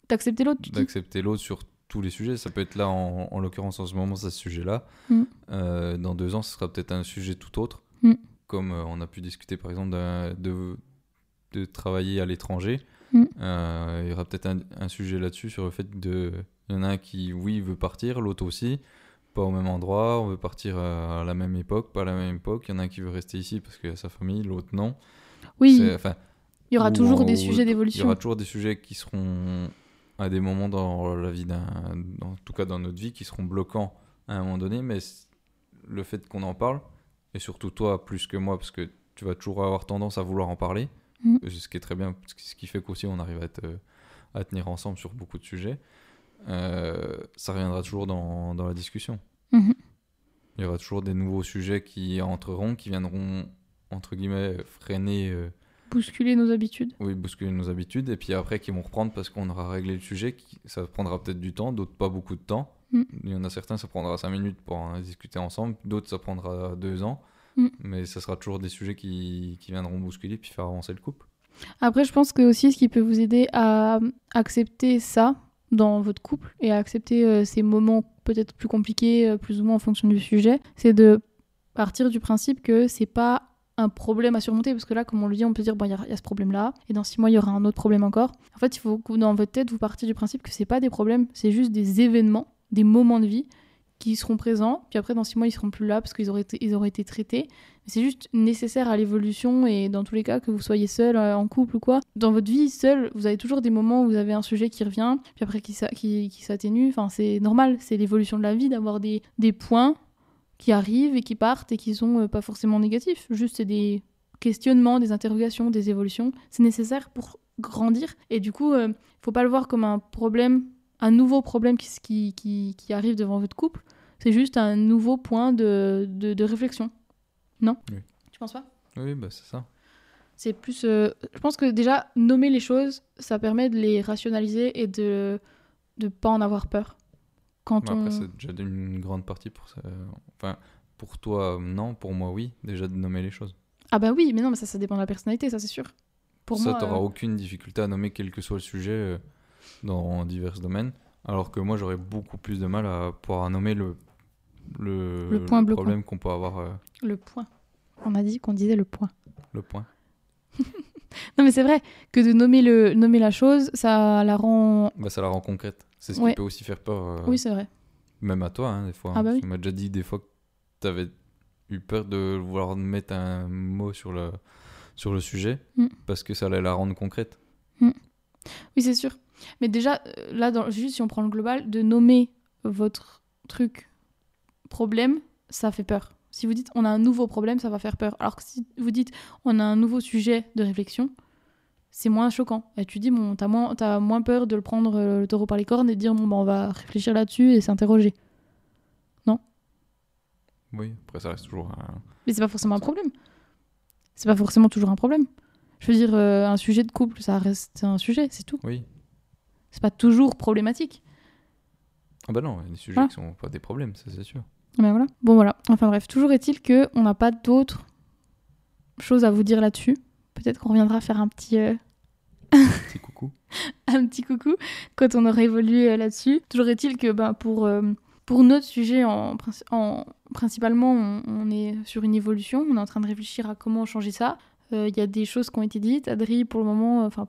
S1: D'accepter l'autre,
S2: d'accepter l'autre sur tous les sujets. Ça peut être là, en, en l'occurrence, en ce moment, c'est ce sujet-là.
S1: Mm.
S2: Euh, dans deux ans, ce sera peut-être un sujet tout autre.
S1: Mm.
S2: Comme euh, on a pu discuter, par exemple, de, de travailler à l'étranger.
S1: Mm.
S2: Euh, il y aura peut-être un, un sujet là-dessus sur le fait de. Il y en a un qui, oui, veut partir, l'autre aussi. Pas au même endroit, on veut partir à la même époque, pas à la même époque. Il y en a un qui veut rester ici parce qu'il a sa famille, l'autre non.
S1: Oui,
S2: enfin,
S1: il y aura
S2: ou
S1: toujours des
S2: ou-
S1: sujets
S2: Il y
S1: d'évolution.
S2: aura toujours des sujets qui seront, à des moments dans la vie d'un. En tout cas, dans notre vie, qui seront bloquants à un moment donné, mais le fait qu'on en parle, et surtout toi plus que moi, parce que tu vas toujours avoir tendance à vouloir en parler,
S1: Mm.
S2: ce qui est très bien, ce qui- fait qu'aussi on arrive à, tenir ensemble sur beaucoup de sujets, euh, ça reviendra toujours dans, dans la discussion.
S1: Mhm.
S2: Il y aura toujours des nouveaux sujets qui entreront, qui viendront, entre guillemets, freiner. euh,
S1: Bousculer nos habitudes.
S2: oui, bousculer nos habitudes, et puis après qui vont reprendre parce qu'on aura réglé le sujet, ça prendra peut-être du temps, d'autres pas beaucoup de temps.
S1: Mm.
S2: Il y en a certains, ça prendra 5 minutes pour en discuter ensemble, d'autres, ça prendra 2 ans,
S1: Mm.
S2: mais ça sera toujours des sujets qui, qui viendront bousculer puis faire avancer le couple.
S1: Après, je pense que aussi ce qui peut vous aider à accepter ça dans votre couple et à accepter euh, ces moments peut-être plus compliqués, euh, plus ou moins en fonction du sujet, c'est de partir du principe que c'est pas un problème à surmonter parce que là, comme on le dit, on peut dire bon, il y, a- ce problème-là et dans six mois il y aura un autre problème encore. En fait, il faut que dans votre tête vous partiez du principe que c'est pas des problèmes, c'est juste des événements, des moments de vie qui seront présents. Puis après, dans six mois, ils seront plus là parce qu'ils auraient été, ils auraient été traités. C'est juste nécessaire à l'évolution et dans tous les cas, que vous soyez seul, euh, en couple ou quoi. Dans votre vie, seul, vous avez toujours des moments où vous avez un sujet qui revient, puis après qui, qui s'atténue. Enfin, c'est normal, c'est l'évolution de la vie d'avoir des, des points qui arrivent et qui partent et qui sont euh, pas forcément négatifs. Juste, c'est des questionnements, des interrogations, des évolutions. C'est nécessaire pour grandir. Et du coup, euh, faut pas le voir comme un problème, un nouveau problème qui, qui, qui, qui arrive devant votre couple. C'est juste un nouveau point de, de, de réflexion. Non?
S2: Oui.
S1: Tu penses pas?
S2: Oui, bah c'est ça.
S1: c'est plus. euh, je pense que déjà, nommer les choses, ça permet de les rationaliser et de ne pas en avoir peur. Quand
S2: Bah,
S1: on.
S2: après, c'est déjà une grande partie pour ça. Enfin, pour toi, non, pour moi, oui, déjà de nommer les choses.
S1: Ah bah oui, mais non, mais ça, ça dépend de la personnalité, ça c'est sûr. Pour
S2: ça,
S1: moi.
S2: t'auras
S1: euh,
S2: aucune difficulté à nommer quel que soit le sujet euh, dans divers domaines. Alors que moi, j'aurais beaucoup plus de mal à pouvoir nommer le, le,
S1: Le point
S2: problème qu'on peut avoir. euh,
S1: Le point. On a dit qu'on disait le point.
S2: le point. *laughs*
S1: Non, mais c'est vrai que de nommer, le, nommer la chose, ça la rend.
S2: Bah, ça la rend concrète. C'est ce
S1: Ouais.
S2: qui peut aussi faire peur, euh,
S1: Oui, c'est vrai.
S2: même à toi, hein, des fois.
S1: Ah bah oui.
S2: Tu m'as déjà dit des fois que tu avais eu peur de vouloir mettre un mot sur le, sur le sujet
S1: Mm.
S2: parce que ça allait la rendre concrète.
S1: Oui, c'est sûr. Mais déjà, euh, là, dans, juste si on prend le global, de nommer votre truc problème, ça fait peur. Si vous dites on a un nouveau problème, ça va faire peur. Alors que si vous dites on a un nouveau sujet de réflexion, c'est moins choquant. Et tu dis, bon, t'as moins, t'as moins peur de le prendre euh, le taureau par les cornes et de dire, bon, bah, on va réfléchir là-dessus et s'interroger.
S2: Oui, après, ça reste toujours un.
S1: Mais c'est pas forcément un problème. C'est pas forcément toujours un problème. Je veux dire, euh, un sujet de couple, ça reste un sujet, c'est tout.
S2: Oui.
S1: C'est pas toujours problématique.
S2: Ah bah non, il y a des sujets
S1: Voilà.
S2: qui sont pas des problèmes, ça c'est sûr.
S1: Ben voilà. Bon voilà. Enfin bref, toujours est-il que on n'a pas d'autres choses à vous dire là-dessus. Peut-être qu'on reviendra faire un petit euh,
S2: Petit coucou. *laughs*
S1: un petit coucou quand on aura évolué euh, là-dessus. Toujours est-il que ben, pour, euh, pour notre sujet, en, princi- en- principalement, on, on est sur une évolution. On est en train de réfléchir à comment changer ça. Euh, Il y a des choses qui ont été dites. Adri, pour le moment, enfin,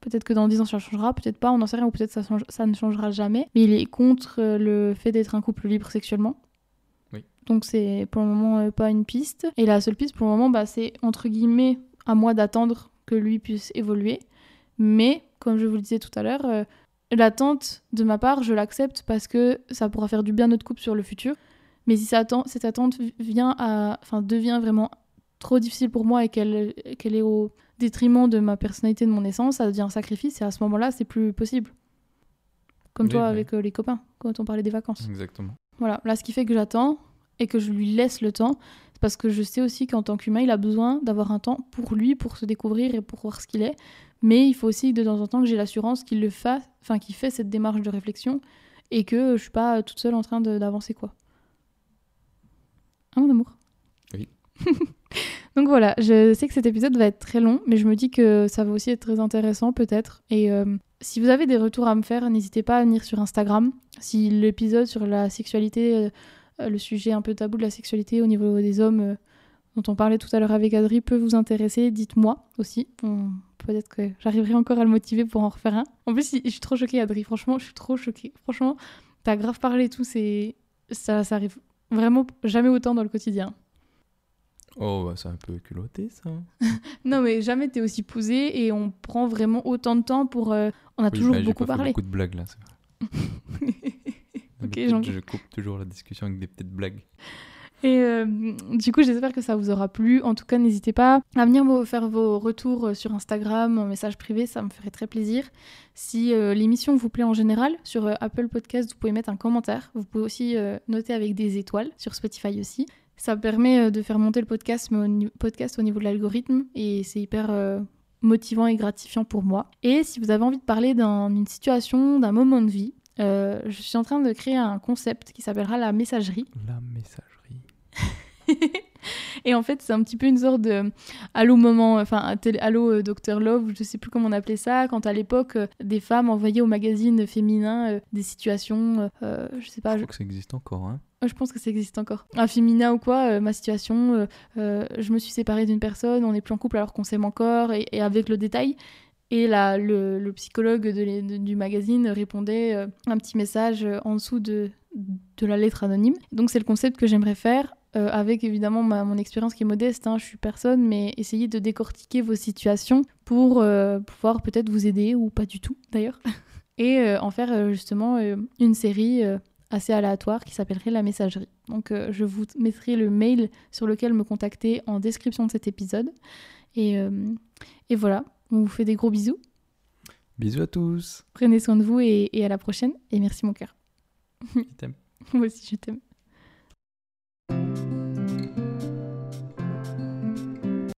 S1: peut-être que dans 10 ans ça changera, peut-être pas, on n'en sait rien, ou peut-être ça, change- ça ne changera jamais. Mais il est contre le fait d'être un couple libre sexuellement. Donc c'est pour le moment euh, pas une piste. Et la seule piste pour le moment, bah, c'est entre guillemets à moi d'attendre que lui puisse évoluer. Mais comme je vous le disais tout à l'heure, euh, l'attente de ma part, je l'accepte parce que ça pourra faire du bien à notre couple sur le futur. Mais si cette attente, cette attente vient à, enfin, devient vraiment trop difficile pour moi et qu'elle est au détriment de ma personnalité, de mon essence, ça devient un sacrifice et à ce moment-là, c'est plus possible. Comme
S2: Oui,
S1: toi
S2: oui.
S1: avec euh, les copains, quand on parlait des vacances.
S2: Exactement.
S1: Voilà, là, ce qui fait que j'attends et que je lui laisse le temps, parce que je sais aussi qu'en tant qu'humain, il a besoin d'avoir un temps pour lui, pour se découvrir et pour voir ce qu'il est. Mais il faut aussi de temps en temps que j'ai l'assurance qu'il le fasse, enfin qu'il fait cette démarche de réflexion et que je suis pas toute seule en train d'avancer quoi. Hein, mon amour?
S2: Oui. *laughs*
S1: Donc voilà, je sais que cet épisode va être très long, mais je me dis que ça va aussi être très intéressant peut-être. Et euh, si vous avez des retours à me faire, n'hésitez pas à venir sur Instagram. Si l'épisode sur la sexualité, euh, le sujet un peu tabou de la sexualité au niveau des hommes euh, dont on parlait tout à l'heure avec Adri peut vous intéresser, dites-moi aussi. On- Peut-être que j'arriverai encore à le motiver pour en refaire un. En plus, je suis trop choquée, Adri. Franchement, je suis trop choquée. Franchement, t'as grave parlé et tout. C'est ça, ça arrive vraiment jamais autant dans le quotidien.
S2: Oh, bah, c'est un peu culotté, ça. *laughs*
S1: Non, mais jamais t'es aussi posé et on prend vraiment autant de temps pour. euh, on a
S2: Oui,
S1: toujours
S2: bah,
S1: beaucoup
S2: pas fait
S1: parlé.
S2: beaucoup de blagues, là, c'est vrai. *laughs* Je coupe toujours la discussion avec des petites blagues.
S1: Et euh, du coup, j'espère que ça vous aura plu. En tout cas, n'hésitez pas à venir me faire vos retours euh, sur Instagram, en message privé, ça me ferait très plaisir. Si euh, l'émission vous plaît en général, sur euh, Apple Podcast, vous pouvez mettre un commentaire. Vous pouvez aussi noter avec des étoiles, sur Spotify aussi. Ça permet de faire monter le podcast, au, ni- podcast au niveau de l'algorithme et c'est hyper motivant et gratifiant pour moi. Et si vous avez envie de parler d'un- d'une situation, d'un moment de vie, euh, je suis en train de créer un concept qui s'appellera la messagerie.
S2: La messagerie. *laughs*
S1: Et en fait, c'est un petit peu une sorte de allô moment, enfin allô euh, Dr Love, je sais plus comment on appelait ça, quand à l'époque euh, des femmes envoyaient au magazine féminin euh, des situations, euh, je sais pas,
S2: Je
S1: je,
S2: crois que ça existe encore, hein.
S1: je pense que ça existe encore. Un féminin ou quoi, euh, ma situation, euh, euh, je me suis séparée d'une personne, on n'est plus en couple alors qu'on s'aime encore, et, et avec le détail. Et là, le, psychologue du magazine répondait euh, un petit message euh, en dessous de, de la lettre anonyme. Donc c'est le concept que j'aimerais faire, euh, avec évidemment ma- mon expérience qui est modeste, hein, je suis personne, mais essayer de décortiquer vos situations pour pouvoir peut-être vous aider, ou pas du tout d'ailleurs, *laughs* et en faire justement une série assez aléatoire qui s'appellerait la messagerie. Donc je vous mettrai le mail sur lequel me contacter en description de cet épisode. Et voilà, on vous fait des gros bisous.
S2: Bisous à tous.
S1: Prenez soin de vous et, à la prochaine. Et merci mon cœur.
S2: Je t'aime. *laughs*
S1: Moi aussi, je t'aime.